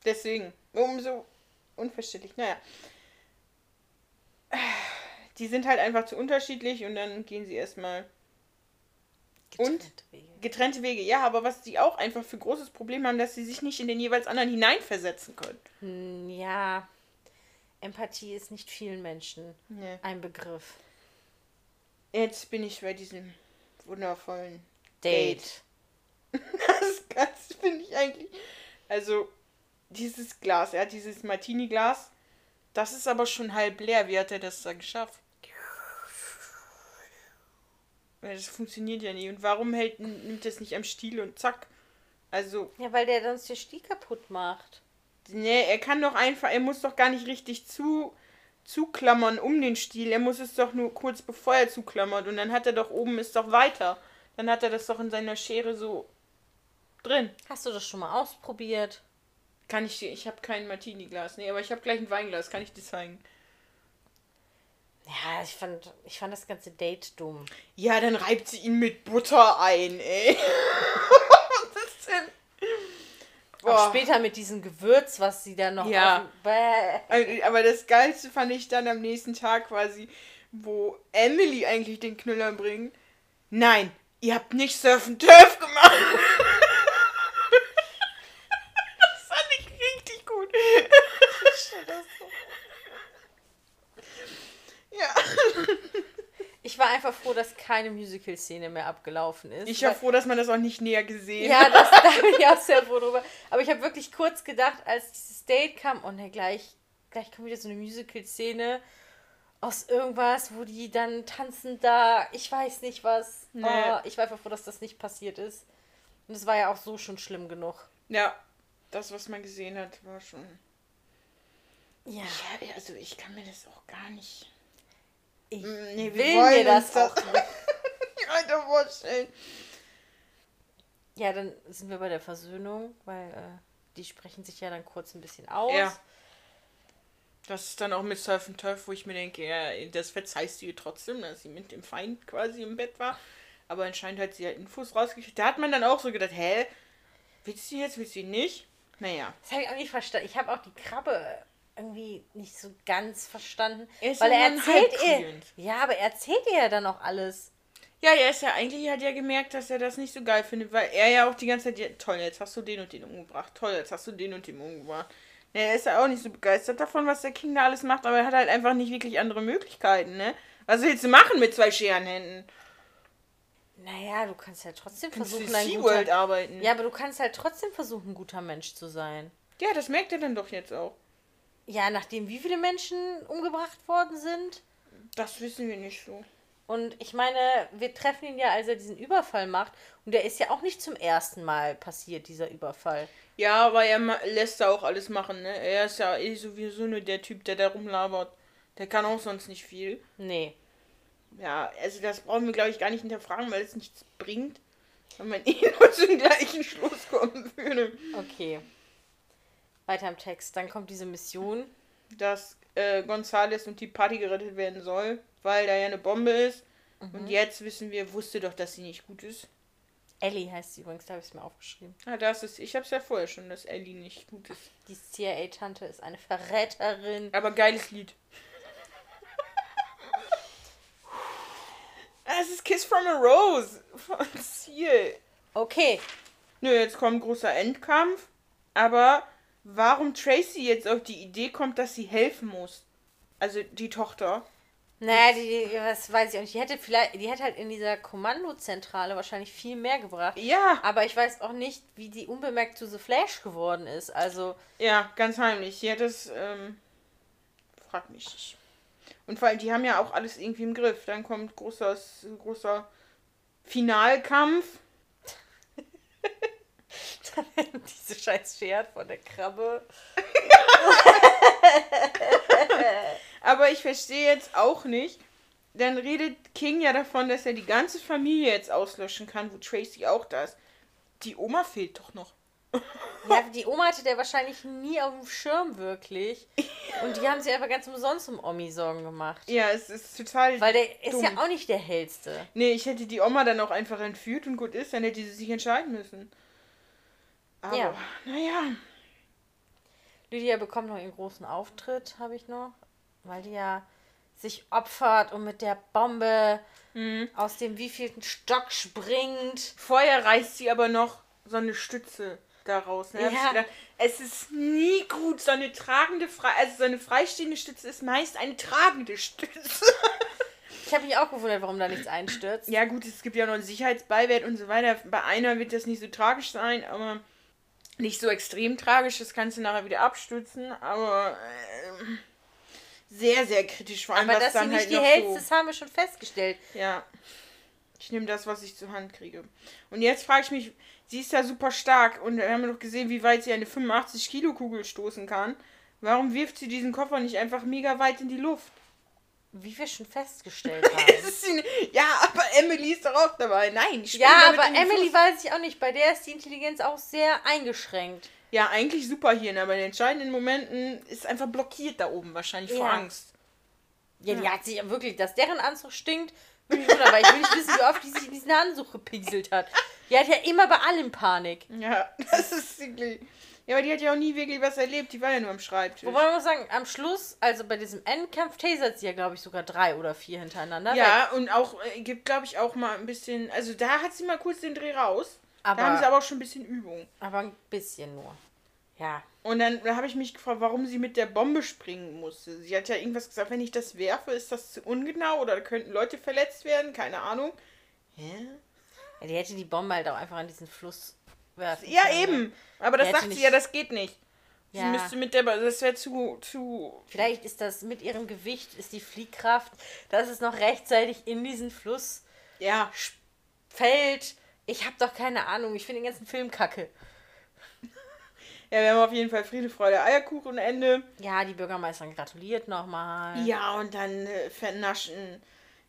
A: Deswegen. Umso unverständlich. Naja. Die sind halt einfach zu unterschiedlich und dann gehen sie erstmal Und?
B: Getrennte Wege.
A: getrennte Wege. Ja, aber was sie auch einfach für großes Problem haben, dass sie sich nicht in den jeweils anderen hineinversetzen können.
B: Hm, Ja. Empathie ist nicht vielen Menschen
A: Nee.
B: ein Begriff.
A: Jetzt bin ich bei diesem wundervollen
B: Date.
A: Das Ganze finde ich eigentlich. Also, dieses Glas, er hat dieses Martini-Glas. Das ist aber schon halb leer. Wie hat er das da geschafft? Weil das funktioniert ja nie. Und warum hält, nimmt das nicht am Stiel und zack? Also,
B: Ja, weil der sonst den Stiel kaputt macht.
A: nee, er kann doch einfach, er muss doch gar nicht richtig zu, zuklammern um den Stiel. Er muss es doch nur kurz bevor er zuklammert. Und dann hat er doch oben ist doch weiter. Dann hat er das doch in seiner Schere so drin.
B: Hast du das schon mal ausprobiert?
A: Kann ich dir, ich habe kein Martini-Glas. Nee, aber ich habe gleich ein Weinglas. Kann ich dir zeigen?
B: Ja, ich fand, ich fand das ganze Date dumm.
A: Ja, dann reibt sie ihn mit Butter ein, ey. Was ist denn?
B: Auch
A: Boah.
B: später mit diesem Gewürz, was sie dann noch
A: Ja. Also, Aber das Geilste fand ich dann am nächsten Tag quasi, wo Emily eigentlich den Knüller bringt. Nein, ihr habt nicht Surfen Turf gemacht. das fand ich richtig gut. ja.
B: Ich war einfach froh, dass keine Musical-Szene mehr abgelaufen ist.
A: Ich war froh, dass man das auch nicht näher gesehen
B: Ja, das, da bin ich auch sehr froh drüber. Aber ich habe wirklich kurz gedacht, als dieses Date kam, oh ne, gleich, gleich kommt wieder so eine Musical-Szene aus irgendwas, wo die dann tanzen da, ich weiß nicht was.
A: Nee.
B: Oh, ich war einfach froh, dass das nicht passiert ist. Und es war ja auch so schon schlimm genug.
A: Ja, das, was man gesehen hat, war schon.
B: Ja,
A: Ja, also ich kann mir das auch gar nicht.
B: ich
A: Mm, nee,
B: will mir das
A: das-
B: auch nicht.
A: vorstellen.
B: Ja, dann sind wir bei der Versöhnung, weil äh, die sprechen sich ja dann kurz ein bisschen aus.
A: Ja. Das ist dann auch mit Surf and Turf, wo ich mir denke, ja, das verzeihst du ihr trotzdem, dass sie mit dem Feind quasi im Bett war. Aber anscheinend hat sie ja Infos rausgekriegt. Da hat man dann auch so gedacht, hä, willst du jetzt, willst du nicht? Naja.
B: Das habe ich auch nicht verstanden. Ich habe auch die Krabbe irgendwie nicht so ganz verstanden.
A: Er
B: weil er erzählt ihr. Ja, aber er erzählt ihr ja dann auch alles.
A: Ja, er ist ja eigentlich, hat ja gemerkt, dass er das nicht so geil findet, weil er ja auch die ganze Zeit, ja, toll, jetzt hast du den und den umgebracht, toll, jetzt hast du den und den umgebracht. Ja, er ist ja auch nicht so begeistert davon, was der King da alles macht, aber er hat halt einfach nicht wirklich andere Möglichkeiten, ne? Was willst du machen mit zwei Scherenhänden?
B: Naja, du kannst ja trotzdem
A: Kannst
B: versuchen, ein
A: SeaWorld
B: guter...
A: arbeiten?
B: Ja, aber du kannst halt trotzdem versuchen, ein guter Mensch zu sein.
A: ja, das merkt er dann doch jetzt auch.
B: Ja, nachdem wie viele Menschen umgebracht worden sind.
A: Das wissen wir nicht so.
B: Und ich meine, wir treffen ihn ja, als er diesen Überfall macht. Und der ist ja auch nicht zum ersten Mal passiert, dieser Überfall.
A: Ja, aber er lässt da auch alles machen, ne? Er ist ja eh sowieso nur der Typ, der da rumlabert. Der kann auch sonst nicht viel.
B: Nee.
A: Ja, also das brauchen wir, glaube ich, gar nicht hinterfragen, weil es nichts bringt. Wenn man eh nur zum gleichen Schluss kommen würde.
B: Okay. Weiter im Text. Dann kommt diese Mission.
A: Dass äh, Gonzales und die Party gerettet werden soll, weil da ja eine Bombe ist. Und jetzt wissen wir, wusste doch, dass sie nicht gut ist.
B: Ellie heißt sie übrigens, da habe ich es mir aufgeschrieben.
A: Ah, das ist, ich hab's ja vorher schon, dass Ellie nicht gut ist.
B: Die CIA-Tante ist eine Verräterin.
A: Aber geiles Lied. Ah, Es ist Kiss from a Rose von Seal.
B: Okay.
A: Nö, jetzt kommt großer Endkampf. Aber warum Tracy jetzt auf die Idee kommt, dass sie helfen muss? Also die Tochter.
B: Naja, die, die, was weiß ich auch nicht. Die hätte vielleicht, die hätte halt in dieser Kommandozentrale wahrscheinlich viel mehr gebracht.
A: Ja,
B: Aber ich weiß auch nicht, wie die unbemerkt zu The Flash geworden ist. Also,
A: ja, ganz heimlich. Sie hat das, ähm, frag mich nicht. Und vor allem, die haben ja auch alles irgendwie im Griff. Dann kommt großer, großer Finalkampf.
B: diese scheiß Pferd von der Krabbe.
A: Aber ich verstehe jetzt auch nicht. Dann redet King ja davon, dass er die ganze Familie jetzt auslöschen kann, wo Tracy auch da ist. Die Oma fehlt doch noch.
B: Ja, die Oma hatte der wahrscheinlich nie auf dem Schirm wirklich. Und die haben sich einfach ganz umsonst um Omi Sorgen gemacht.
A: Ja, es ist total.
B: Weil der ist
A: dumm.
B: ja auch nicht der hellste.
A: Nee, ich hätte die Oma dann auch einfach entführt und gut ist, dann hätte sie sich entscheiden müssen. Aber,
B: Ja.
A: naja.
B: Lydia bekommt noch ihren großen Auftritt, habe ich noch. Weil die ja sich opfert und mit der Bombe
A: Mhm.
B: aus dem wievielten Stock springt.
A: Vorher reißt sie aber noch so eine Stütze daraus. Ne? Hab ich
B: Ja.
A: gedacht, es ist nie gut, so eine tragende, frei also so eine freistehende Stütze ist meist eine tragende Stütze.
B: Ich habe mich auch gewundert, warum da nichts einstürzt.
A: Ja gut, es gibt ja noch einen Sicherheitsbeiwert und so weiter. Bei einer wird das nicht so tragisch sein, aber nicht so extrem tragisch. Das kannst du nachher wieder abstützen, aber ähm, sehr, sehr kritisch. Vor allem,
B: Aber dass sie
A: dann
B: nicht
A: halt
B: die hellste
A: so...
B: ist, haben wir schon festgestellt.
A: Ja. Ich nehme das, was ich zur Hand kriege. Und jetzt frage ich mich, sie ist ja super stark und wir haben doch gesehen, wie weit sie eine 85 Kilo Kugel stoßen kann. Warum wirft sie diesen Koffer nicht einfach mega weit in die Luft?
B: Wie wir schon festgestellt haben.
A: Es ist sie, ja, aber Emily ist doch auch dabei. Nein, ich
B: ja, aber Emily
A: Fluss.
B: weiß ich auch nicht. Bei der ist die Intelligenz auch sehr eingeschränkt.
A: Ja, eigentlich Superhirn, aber in entscheidenden Momenten ist einfach blockiert da oben wahrscheinlich vor
B: Ja.
A: Angst.
B: Ja, die hat sich ja wirklich, dass deren Anzug stinkt, würde ich wundern, weil ich will nicht wissen, wie oft die sich in diesen Anzug gepieselt hat. Die hat ja immer bei allem Panik.
A: Ja, das ist wirklich. Ja, aber die hat ja auch nie wirklich was erlebt. Die war ja nur am Schreibtisch.
B: Wobei man muss sagen, am Schluss, also bei diesem Endkampf, tasert sie ja, glaube ich, sogar drei oder vier hintereinander. weg.
A: Ja, und auch, äh, gibt, glaube ich, auch mal ein bisschen. Also da hat sie mal kurz den Dreh raus.
B: Aber-
A: da haben sie aber auch schon ein bisschen Übung.
B: Aber ein bisschen nur. Ja.
A: Und dann da habe ich mich gefragt, warum sie mit der Bombe springen musste. Sie hat ja irgendwas gesagt, wenn ich das werfe, ist das zu ungenau oder könnten Leute verletzt werden, keine Ahnung. Hä?
B: ja. Die hätte die Bombe halt auch einfach an diesen Fluss werfen
A: Ja,
B: können.
A: eben. Aber das
B: Die
A: sagt sie
B: nicht-
A: ja, das geht nicht. Sie
B: Ja.
A: müsste mit der, das wäre zu, zu.
B: Vielleicht ist das mit ihrem Gewicht, ist die Fliehkraft, dass es noch rechtzeitig in diesen Fluss
A: Ja,
B: fällt. Ich habe doch keine Ahnung. Ich finde den ganzen Film kacke.
A: ja, wir haben auf jeden Fall Friede, Freude, Eierkuchen, Ende.
B: Ja, die Bürgermeisterin gratuliert nochmal.
A: Ja, und dann äh, vernaschen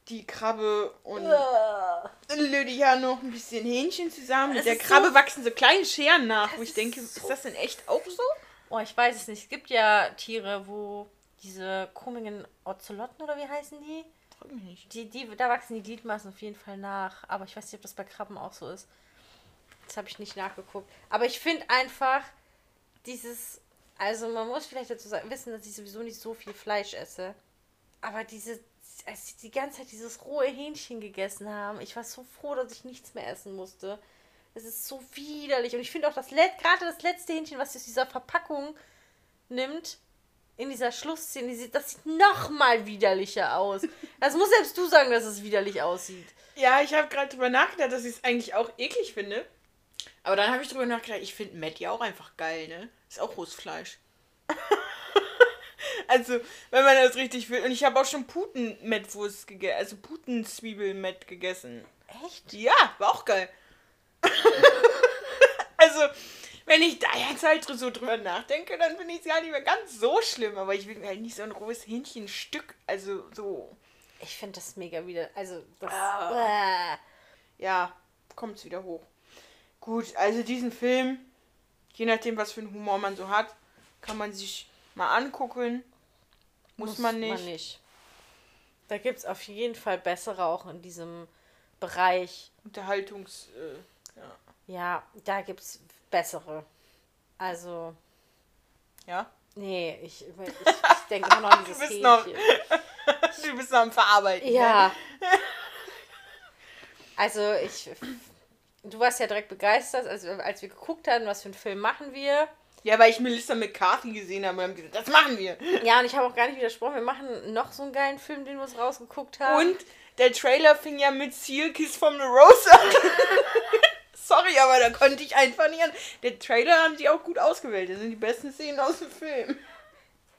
A: die Krabbe und
B: Ah.
A: Lydia noch ein bisschen Hähnchen zusammen. Mit der Krabbe
B: so-
A: wachsen so kleine Scheren nach, wo ich denke,
B: so-
A: ist das denn echt auch so?
B: Oh, ich weiß es nicht. Es gibt ja Tiere, wo diese komischen Ozelotten oder wie heißen die?
A: Frag mich nicht.
B: Die, die, da wachsen die Gliedmaßen auf jeden Fall nach. Aber ich weiß nicht, ob das bei Krabben auch so ist. Das habe ich nicht nachgeguckt. Aber ich finde einfach dieses. Also man muss vielleicht dazu sagen, wissen, dass ich sowieso nicht so viel Fleisch esse. Aber diese, als sie die ganze Zeit dieses rohe Hähnchen gegessen haben, ich war so froh, dass ich nichts mehr essen musste. Es ist so widerlich. Und ich finde auch, das gerade das letzte Hähnchen, was aus dieser Verpackung nimmt, in dieser Schlussszene, das sieht noch mal widerlicher aus. Das muss selbst du sagen, dass es widerlich aussieht.
A: Ja, ich habe gerade drüber nachgedacht, dass ich es eigentlich auch eklig finde. Aber dann habe ich drüber nachgedacht, ich finde Matt ja auch einfach geil, ne? Ist auch rohes Fleisch. also, wenn man das richtig will. Und ich habe auch schon Puten-Mettwurst gegessen, also Putenzwiebel-Mett gegessen.
B: Echt?
A: Ja, war auch geil. also, wenn ich da jetzt halt so drüber nachdenke, dann finde ich es ja nicht mehr ganz so schlimm. Aber ich will mir halt nicht so ein rohes Hähnchenstück, also so.
B: Ich finde das mega wieder. Also, das.
A: Ah. Ja, kommt es wieder hoch. Gut, also diesen Film, je nachdem, was für einen Humor man so hat, kann man sich mal angucken. Muss, man nicht.
B: Da gibt es auf jeden Fall bessere auch in diesem Bereich.
A: Unterhaltungs. Äh, ja.
B: Ja, da gibt es bessere. Also,
A: ja.
B: nee, ich, ich, ich denke immer noch an dieses
A: Du bist noch-. Du bist noch am Verarbeiten. ne?
B: Ja. Also ich. Du warst ja direkt begeistert, also als wir geguckt haben, was für einen Film machen wir.
A: Ja, weil ich Melissa McCarthy gesehen habe und haben gesagt, das machen wir.
B: Ja, und ich habe auch gar nicht widersprochen. Wir machen noch so einen geilen Film, den wir uns rausgeguckt haben.
A: Und der Trailer fing ja mit Seal Kiss from the Rose an. Sorry, aber da konnte ich einfach nicht an. Der Trailer haben sie auch gut ausgewählt. Das sind die besten Szenen aus dem Film.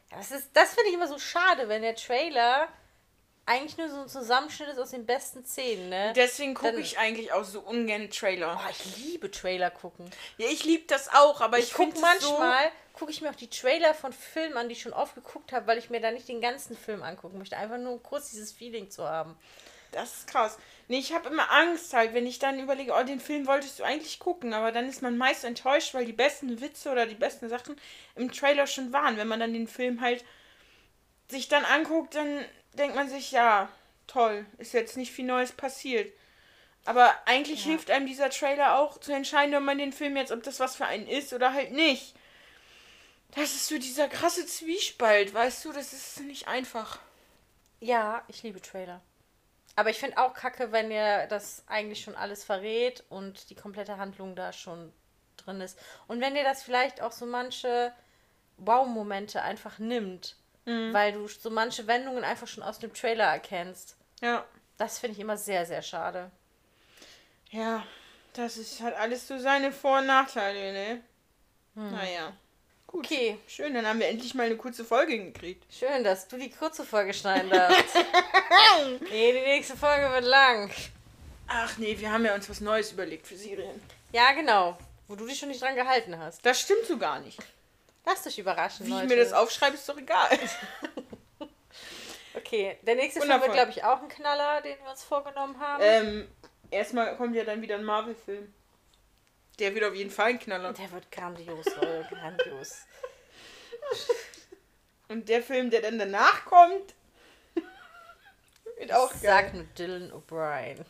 B: Das, ist- das finde ich immer so schade, wenn der Trailer eigentlich nur so ein Zusammenschnitt ist aus den besten Szenen, ne?
A: Deswegen gucke ich eigentlich auch so ungern Trailer.
B: Oh, ich liebe Trailer gucken.
A: Ja, ich liebe das auch, aber ich,
B: Ich gucke manchmal, gucke ich mir auch die Trailer von Filmen an, die ich schon oft geguckt habe, weil ich mir da nicht den ganzen Film angucken möchte. Einfach nur kurz dieses Feeling zu haben.
A: Das ist krass. Nee, ich habe immer Angst halt, wenn ich dann überlege, oh, den Film wolltest du eigentlich gucken, aber dann ist man meist enttäuscht, weil die besten Witze oder die besten Sachen im Trailer schon waren. Wenn man dann den Film halt sich dann anguckt, dann denkt man sich, ja, toll, ist jetzt nicht viel Neues passiert. Aber eigentlich
B: Ja.
A: hilft einem dieser Trailer auch zu entscheiden, ob man den Film jetzt, ob das was für einen ist oder halt nicht. Das ist so dieser krasse Zwiespalt, weißt du, das ist nicht einfach.
B: Ja, ich liebe Trailer. Aber ich finde auch kacke, wenn ihr das eigentlich schon alles verrät und die komplette Handlung da schon drin ist. Und wenn ihr das vielleicht auch so manche Wow-Momente einfach nimmt, weil du so manche Wendungen einfach schon aus dem Trailer erkennst.
A: Ja.
B: Das finde ich immer sehr, sehr schade.
A: Ja, das ist, hat alles so seine Vor- und Nachteile, ne? Naja. Gut.
B: Okay.
A: Schön, dann haben wir endlich mal eine kurze Folge gekriegt.
B: Schön, dass du die kurze Folge schneiden darfst. nee, die nächste Folge wird lang.
A: Ach nee, wir haben ja uns was Neues überlegt für Serien.
B: Ja, genau. Wo du dich schon nicht dran gehalten hast.
A: Das stimmt so gar nicht.
B: Lass dich überraschen,
A: Wie ich
B: Leute.
A: mir das aufschreibe, ist doch egal.
B: Okay, der nächste Film wird, glaube ich, auch ein Knaller, den wir uns vorgenommen haben.
A: ähm, erstmal kommt ja dann wieder ein Marvel-Film. Der wird auf jeden Fall ein Knaller.
B: Der wird grandios, Leute, grandios.
A: Und der Film, der dann danach kommt, wird auch geil.
B: Sag nur Dylan O'Brien.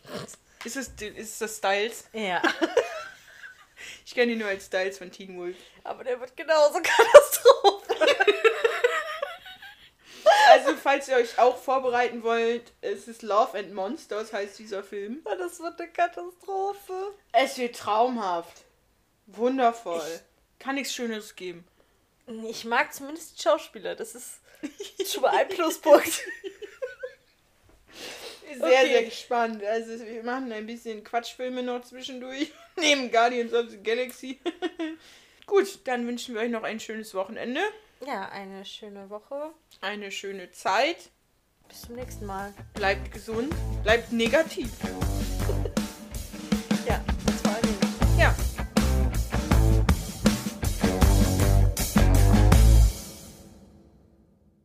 A: Ist es, ist das Styles?
B: Ja,
A: Ich kenne ihn nur als Styles von Teen Wolf.
B: aber der wird genauso Katastrophe.
A: Also, falls ihr euch auch vorbereiten wollt, es ist Love and Monsters, heißt dieser Film.
B: Das wird eine Katastrophe.
A: Es wird traumhaft. Wundervoll. Kann nichts Schöneres geben.
B: Ich mag zumindest die Schauspieler, das ist schon mal ein Pluspunkt.
A: Sehr,
B: Okay.
A: sehr gespannt. Also, wir machen ein bisschen Quatschfilme noch zwischendurch. Neben Guardians of the Galaxy. Gut, dann wünschen wir euch noch ein schönes Wochenende.
B: Ja, eine schöne Woche.
A: Eine schöne Zeit.
B: Bis zum nächsten Mal.
A: Bleibt gesund. Bleibt negativ.